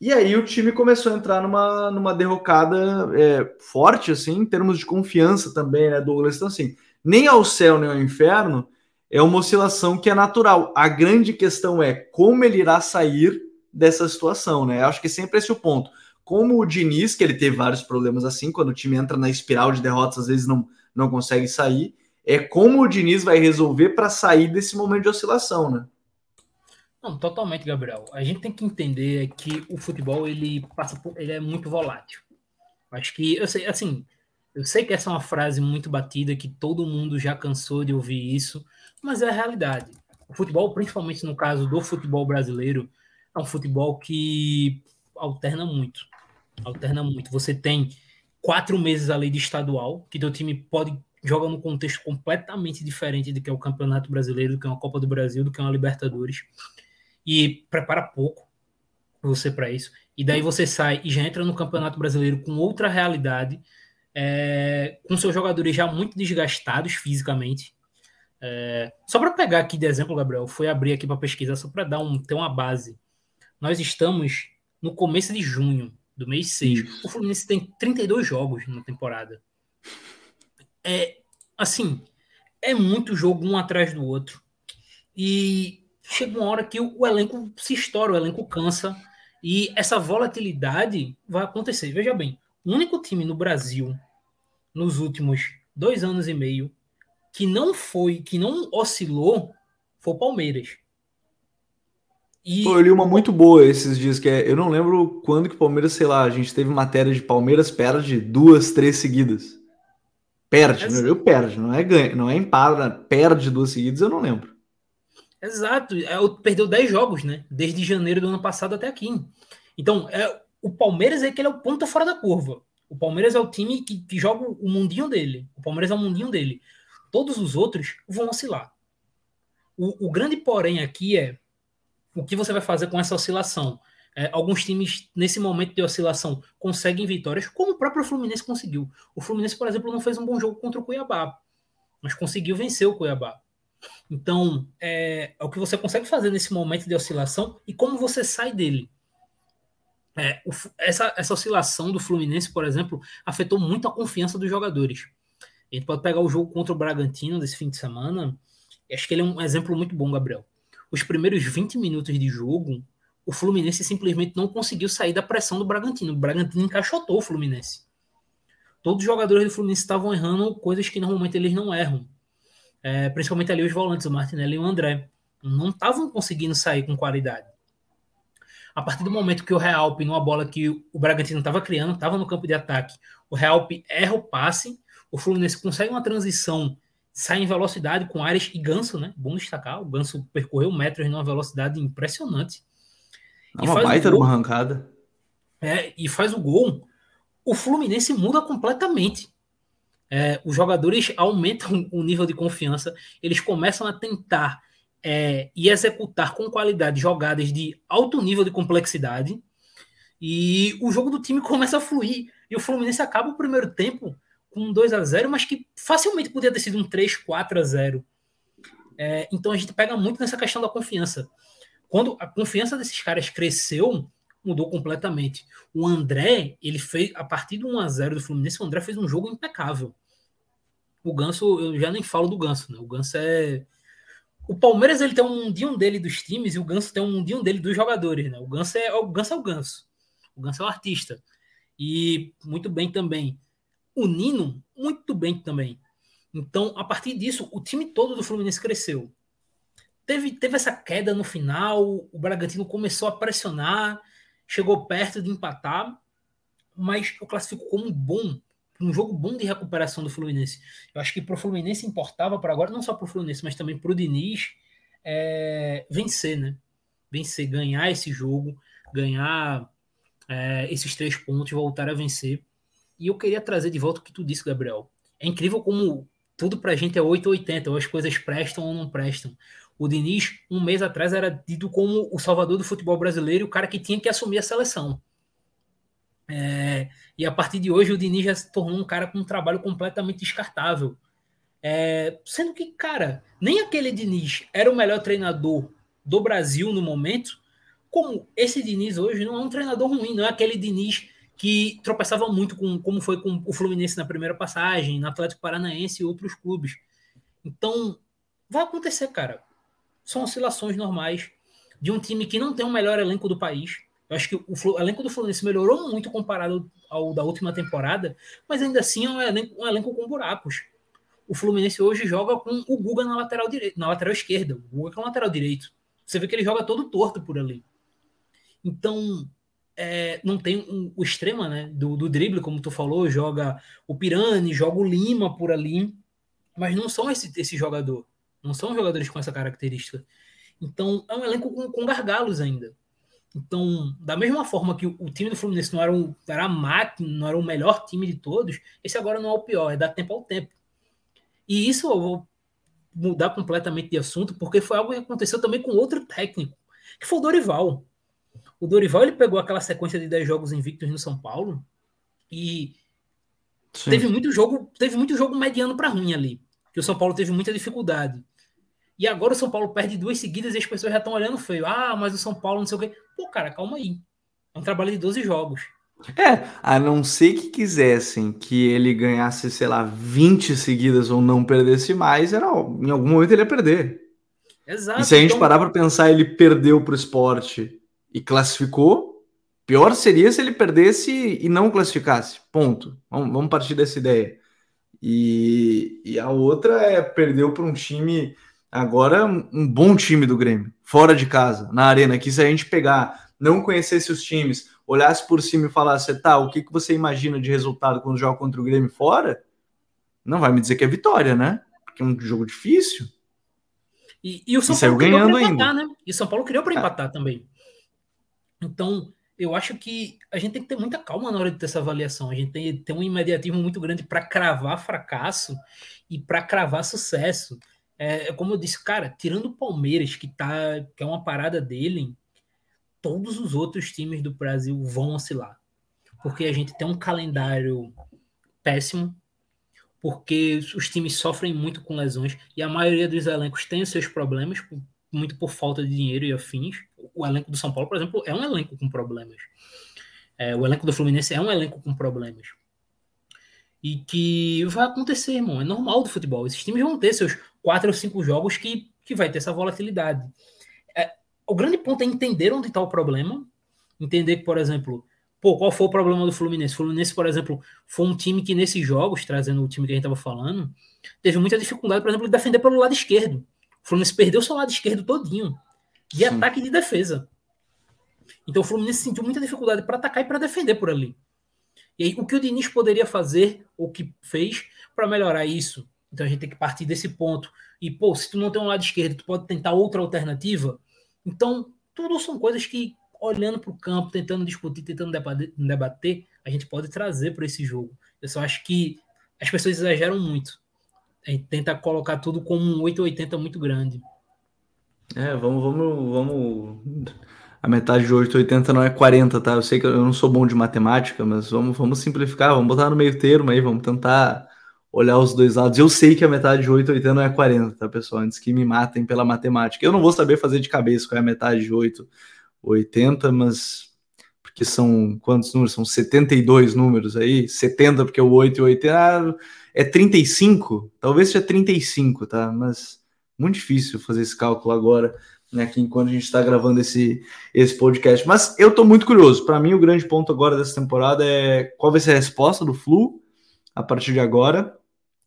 E aí o time começou a entrar numa, numa derrocada é, forte, assim, em termos de confiança também, né, Douglas? Então, assim, nem ao céu nem ao inferno é uma oscilação que é natural. A grande questão é como ele irá sair dessa situação, né? Eu acho que sempre esse é o ponto. Como o Diniz, que ele teve vários problemas assim, quando o time entra na espiral de derrotas, às vezes não, não consegue sair é como o Diniz vai resolver para sair desse momento de oscilação, né? Não, totalmente, Gabriel. A gente tem que entender que o futebol ele passa por, ele é muito volátil. Acho que eu sei, assim, eu sei que essa é uma frase muito batida que todo mundo já cansou de ouvir isso, mas é a realidade. O futebol, principalmente no caso do futebol brasileiro, é um futebol que alterna muito. Alterna muito. Você tem quatro meses ali de estadual, que teu time pode joga num contexto completamente diferente do que é o Campeonato Brasileiro, do que é uma Copa do Brasil, do que é uma Libertadores. E prepara pouco você para isso. E daí você sai e já entra no Campeonato Brasileiro com outra realidade, é, com seus jogadores já muito desgastados fisicamente. É, só para pegar aqui de exemplo, Gabriel, foi abrir aqui para pesquisar, só para dar um, ter uma base. Nós estamos no começo de junho do mês 6. O Fluminense tem 32 jogos na temporada é assim, é muito jogo um atrás do outro. E chega uma hora que o, o elenco se estoura, o elenco cansa. E essa volatilidade vai acontecer. Veja bem, o único time no Brasil nos últimos dois anos e meio que não foi, que não oscilou, foi o Palmeiras. E... Pô, eu li uma muito boa esses dias, que é, eu não lembro quando que o Palmeiras, sei lá, a gente teve matéria de Palmeiras perde duas, três seguidas. Perde, Exato. eu perde, não é ganha, não é empara, perde duas seguidas, eu não lembro. Exato, é, perdeu 10 jogos, né? Desde janeiro do ano passado até aqui. Então, é, o Palmeiras é que ele é o ponto fora da curva. O Palmeiras é o time que, que joga o mundinho dele. O Palmeiras é o mundinho dele. Todos os outros vão oscilar. O, o grande porém aqui é o que você vai fazer com essa oscilação? É, alguns times, nesse momento de oscilação, conseguem vitórias, como o próprio Fluminense conseguiu. O Fluminense, por exemplo, não fez um bom jogo contra o Cuiabá, mas conseguiu vencer o Cuiabá. Então, é, é o que você consegue fazer nesse momento de oscilação e como você sai dele. É, o, essa, essa oscilação do Fluminense, por exemplo, afetou muito a confiança dos jogadores. A gente pode pegar o jogo contra o Bragantino desse fim de semana. Acho que ele é um exemplo muito bom, Gabriel os primeiros 20 minutos de jogo, o Fluminense simplesmente não conseguiu sair da pressão do Bragantino. O Bragantino encaixotou o Fluminense. Todos os jogadores do Fluminense estavam errando coisas que normalmente eles não erram. É, principalmente ali os volantes, o Martinelli e o André. Não estavam conseguindo sair com qualidade. A partir do momento que o Realpe, numa bola que o Bragantino estava criando, estava no campo de ataque, o Realpe erra o passe, o Fluminense consegue uma transição sai em velocidade com Ares e Ganso, né? Bom destacar, o Ganso percorreu metros numa velocidade impressionante. É uma baita de uma arrancada. É, e faz o gol. O Fluminense muda completamente. É, os jogadores aumentam o nível de confiança, eles começam a tentar é, e executar com qualidade jogadas de alto nível de complexidade. E o jogo do time começa a fluir. E o Fluminense acaba o primeiro tempo com um 2 a 0 mas que facilmente podia ter sido um 3, 4 a 0 é, Então a gente pega muito nessa questão da confiança. Quando a confiança desses caras cresceu, mudou completamente. O André, ele fez, a partir do 1 a 0 do Fluminense, o André fez um jogo impecável. O Ganso, eu já nem falo do Ganso, né? O Ganso é. O Palmeiras ele tem um mundinho dele dos times e o Ganso tem um mundinho dele dos jogadores, né? O Ganso é o Ganso é o Ganso. O Ganso é o artista. E muito bem também o Nino muito bem também. Então, a partir disso, o time todo do Fluminense cresceu. Teve, teve essa queda no final, o Bragantino começou a pressionar, chegou perto de empatar, mas eu classifico como bom, um jogo bom de recuperação do Fluminense. Eu acho que para o Fluminense importava para agora, não só para o Fluminense, mas também para o Diniz, é, vencer, né? Vencer, ganhar esse jogo, ganhar é, esses três pontos, voltar a vencer. E eu queria trazer de volta o que tu disse, Gabriel. É incrível como tudo pra gente é 880, ou as coisas prestam ou não prestam. O Diniz, um mês atrás, era tido como o salvador do futebol brasileiro, o cara que tinha que assumir a seleção. É, e a partir de hoje, o Diniz já se tornou um cara com um trabalho completamente descartável. É, sendo que, cara, nem aquele Diniz era o melhor treinador do Brasil no momento, como esse Diniz hoje não é um treinador ruim, não é aquele Diniz que tropeçava muito com como foi com o Fluminense na primeira passagem, no Atlético Paranaense e outros clubes. Então, vai acontecer, cara. São oscilações normais de um time que não tem o melhor elenco do país. Eu acho que o, o elenco do Fluminense melhorou muito comparado ao da última temporada, mas ainda assim é um elenco, um elenco com buracos. O Fluminense hoje joga com o Guga na lateral direita, na lateral esquerda, o Guga que é o lateral direito. Você vê que ele joga todo torto por ali. Então, é, não tem um, o extrema né, do, do drible, como tu falou, joga o Pirani, joga o Lima por ali, mas não são esse, esse jogador, não são jogadores com essa característica. Então é um elenco com, com gargalos ainda. Então, da mesma forma que o, time do Fluminense não era, um, era a máquina, não era o melhor time de todos, esse agora não é o pior, é dar tempo ao tempo. E isso eu vou mudar completamente de assunto, porque foi algo que aconteceu também com outro técnico, que foi o Dorival. O Dorival ele pegou aquela sequência de 10 jogos invictos no São Paulo e Sim. teve muito jogo, teve muito jogo mediano para ruim ali, que o São Paulo teve muita dificuldade. E agora o São Paulo perde duas seguidas e as pessoas já estão olhando feio. Ah, mas o São Paulo não sei o quê. Pô, cara, calma aí. É um trabalho de 12 jogos. É, a não ser que quisessem que ele ganhasse, sei lá, 20 seguidas ou não perdesse mais, era, em algum momento ele ia perder. Exato. E se a gente então... parar para pensar, ele perdeu para o esporte e classificou, pior seria se ele perdesse e não classificasse. Ponto. Vamos, vamos partir dessa ideia. E, e a outra é perdeu para um time agora um bom time do Grêmio, fora de casa, na arena. Que se a gente pegar, não conhecesse os times, olhasse por cima e falasse, tá, o que, que você imagina de resultado quando joga contra o Grêmio fora? Não vai me dizer que é vitória, né? Porque é um jogo difícil. E, e o São e Paulo criou para empatar, né? E o São Paulo criou para é. empatar também. Então, eu acho que a gente tem que ter muita calma na hora de ter essa avaliação. A gente tem que ter um imediatismo muito grande para cravar fracasso e para cravar sucesso. É, é, como eu disse, cara, tirando o Palmeiras, que, tá, que é uma parada dele, todos os outros times do Brasil vão oscilar. Porque a gente tem um calendário péssimo, porque os times sofrem muito com lesões e a maioria dos elencos tem os seus problemas, muito por falta de dinheiro e afins. O elenco do São Paulo, por exemplo, é um elenco com problemas. É, o elenco do Fluminense é um elenco com problemas. E que vai acontecer, irmão. É normal do futebol. Esses times vão ter seus quatro ou cinco jogos que, que vai ter essa volatilidade. É, o grande ponto é entender onde está o problema. Entender que, por exemplo, Pô, qual foi o problema do Fluminense? O Fluminense, por exemplo, foi um time que nesses jogos, trazendo o time que a gente estava falando, teve muita dificuldade, por exemplo, de defender pelo lado esquerdo. O Fluminense perdeu seu lado esquerdo todinho, de Sim. ataque e de defesa. Então o Fluminense sentiu muita dificuldade para atacar e para defender por ali. E aí, o que o Diniz poderia fazer, ou que fez, para melhorar isso? Então a gente tem que partir desse ponto. E, pô, se tu não tem um lado esquerdo, tu pode tentar outra alternativa. Então, tudo são coisas que olhando para o campo, tentando discutir, tentando debater, a gente pode trazer para esse jogo. Eu só acho que as pessoas exageram muito. A gente tenta colocar tudo como um 880 muito grande. É, vamos, vamos, vamos. A metade de 880 não é 40, tá? Eu sei que eu não sou bom de matemática, mas vamos, vamos simplificar, vamos botar no meio termo aí, vamos tentar olhar os dois lados. Eu sei que a metade de 880 não é 40, tá, pessoal? Antes que me matem pela matemática. Eu não vou saber fazer de cabeça qual é a metade de 8 80, mas porque são quantos números? São 72 números aí, 70 porque o 8 e 80 ah, é 35, talvez seja 35, tá? Mas muito difícil fazer esse cálculo agora, né, aqui enquanto a gente está gravando esse, esse podcast. Mas eu estou muito curioso. Para mim, o grande ponto agora dessa temporada é qual vai ser a resposta do Flu a partir de agora,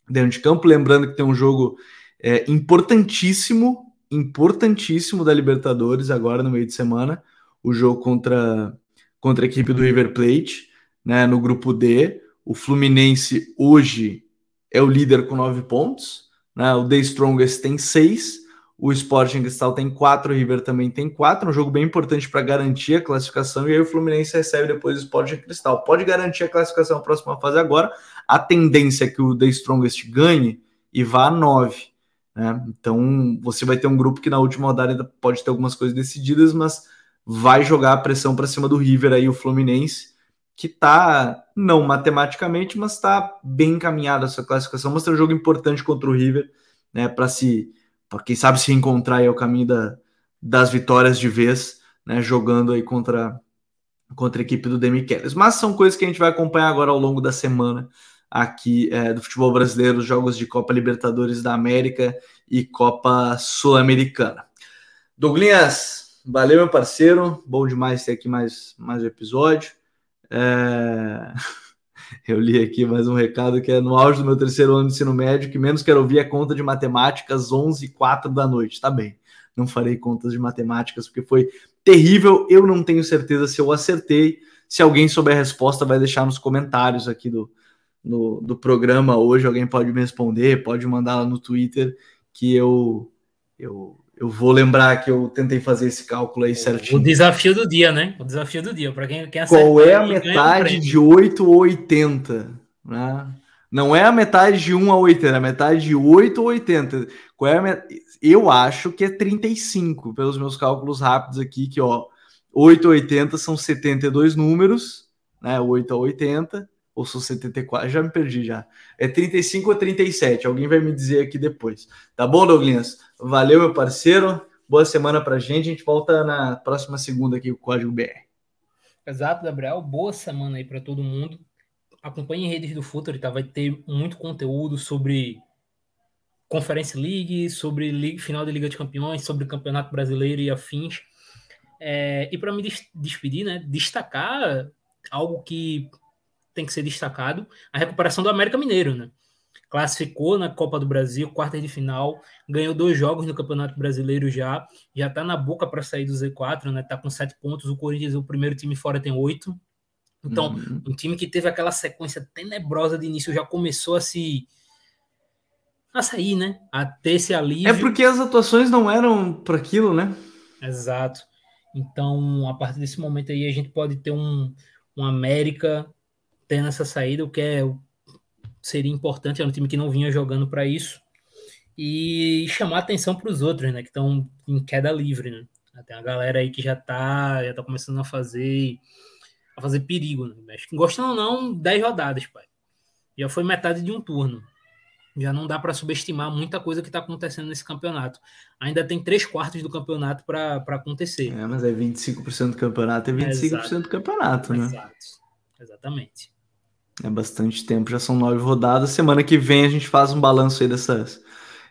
dentro de campo. Lembrando que tem um jogo é, importantíssimo importantíssimo da Libertadores agora no meio de semana, o jogo contra, contra a equipe do River Plate, né, no grupo D. O Fluminense hoje é o líder com nove pontos, né, o The Strongest tem seis, o Sporting Cristal tem quatro, o River também tem quatro, um jogo bem importante para garantir a classificação, e aí o Fluminense recebe depois o Sporting Cristal. Pode garantir a classificação na próxima fase agora, a tendência é que o The Strongest ganhe e vá a nove. Né? Então você vai ter um grupo que na última rodada ainda pode ter algumas coisas decididas, mas vai jogar a pressão para cima do River aí, o Fluminense, que tá não matematicamente, mas está bem encaminhado essa classificação, mas tem um jogo importante contra o River, né? Para se, para quem sabe se encontrar aí o caminho da, das vitórias de vez, né? Jogando aí contra contra a equipe do Demichelis. Mas são coisas que a gente vai acompanhar agora ao longo da semana aqui é, do futebol brasileiro, jogos de Copa Libertadores da América e Copa Sul-Americana. Douglas, valeu, meu parceiro. Bom demais ter aqui mais, mais um episódio. É... Eu li aqui mais um recado que é no auge do meu terceiro ano de ensino médio, que menos quero ouvir é conta de matemáticas 11 e 4 da noite. Tá bem, não farei contas de matemáticas porque foi terrível. Eu não tenho certeza se eu acertei. Se alguém souber a resposta, vai deixar nos comentários aqui do, no, do programa hoje, alguém pode me responder, pode mandar lá no Twitter que eu, eu, eu vou lembrar que eu tentei fazer esse cálculo aí certinho. O desafio do dia, né? O desafio do dia, para quem quer Qual é a metade de 8 ou 80? Né? Não é a metade de 1 a 80, é a metade de 8 ou 80. Qual é a met... Eu acho que é 35, pelos meus cálculos rápidos aqui, que ó, 8 a 80 são 72 números, né? 8 a 80 ou sou 74? Já me perdi já. É 35 ou 37? Alguém vai me dizer aqui depois. Tá bom, Douglas? Valeu, meu parceiro. Boa semana pra gente. A gente volta na próxima segunda aqui com o Código BR. Exato, Gabriel. Boa semana aí para todo mundo. Acompanhe redes do Futuro, tá? Vai ter muito conteúdo sobre Conference League, sobre Liga, final da Liga de Campeões, sobre Campeonato Brasileiro e afins. É, e para me des despedir, né, destacar algo que tem que ser destacado, a recuperação do América Mineiro, né? Classificou na Copa do Brasil, quarta de final, ganhou dois jogos no Campeonato Brasileiro já, já tá na boca para sair do Z4, né? Tá com sete pontos, o Corinthians, o primeiro time fora, tem oito. Então, uhum. um time que teve aquela sequência tenebrosa de início já começou a se a sair, né? A ter esse alívio. É porque as atuações não eram para aquilo, né? Exato. Então, a partir desse momento aí, a gente pode ter um, um América tendo essa saída, o que é, seria importante. É um time que não vinha jogando para isso. E chamar atenção para os outros, né? Que estão em queda livre, né? Tem a galera aí que já tá, já tá começando a fazer a fazer perigo, né? Gostando ou não, 10 rodadas, pai. Já foi metade de um turno já não dá para subestimar muita coisa que está acontecendo nesse campeonato. Ainda tem três quartos do campeonato para acontecer. É, mas é 25% do campeonato, é 25% é, do campeonato, né? Exato, exatamente. É bastante tempo, já são nove rodadas. Semana que vem a gente faz um balanço aí dessas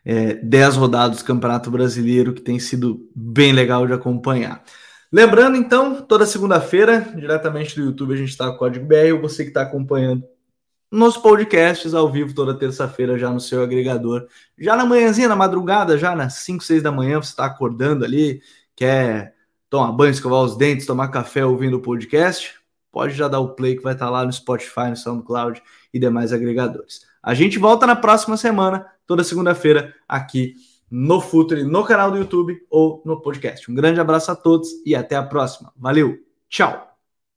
é, dez rodadas do Campeonato Brasileiro, que tem sido bem legal de acompanhar. Lembrando, então, toda segunda-feira, diretamente do YouTube, a gente está com o Código BR. Você que está acompanhando nos podcasts ao vivo toda terça-feira já no seu agregador. Já na manhãzinha, na madrugada, já nas 5, 6 da manhã, você está acordando ali, quer tomar banho, escovar os dentes, tomar café ouvindo o podcast, pode já dar o play que vai estar tá lá no Spotify, no SoundCloud e demais agregadores. A gente volta na próxima semana, toda segunda-feira, aqui no Futre, no canal do YouTube ou no podcast. Um grande abraço a todos e até a próxima. Valeu, tchau!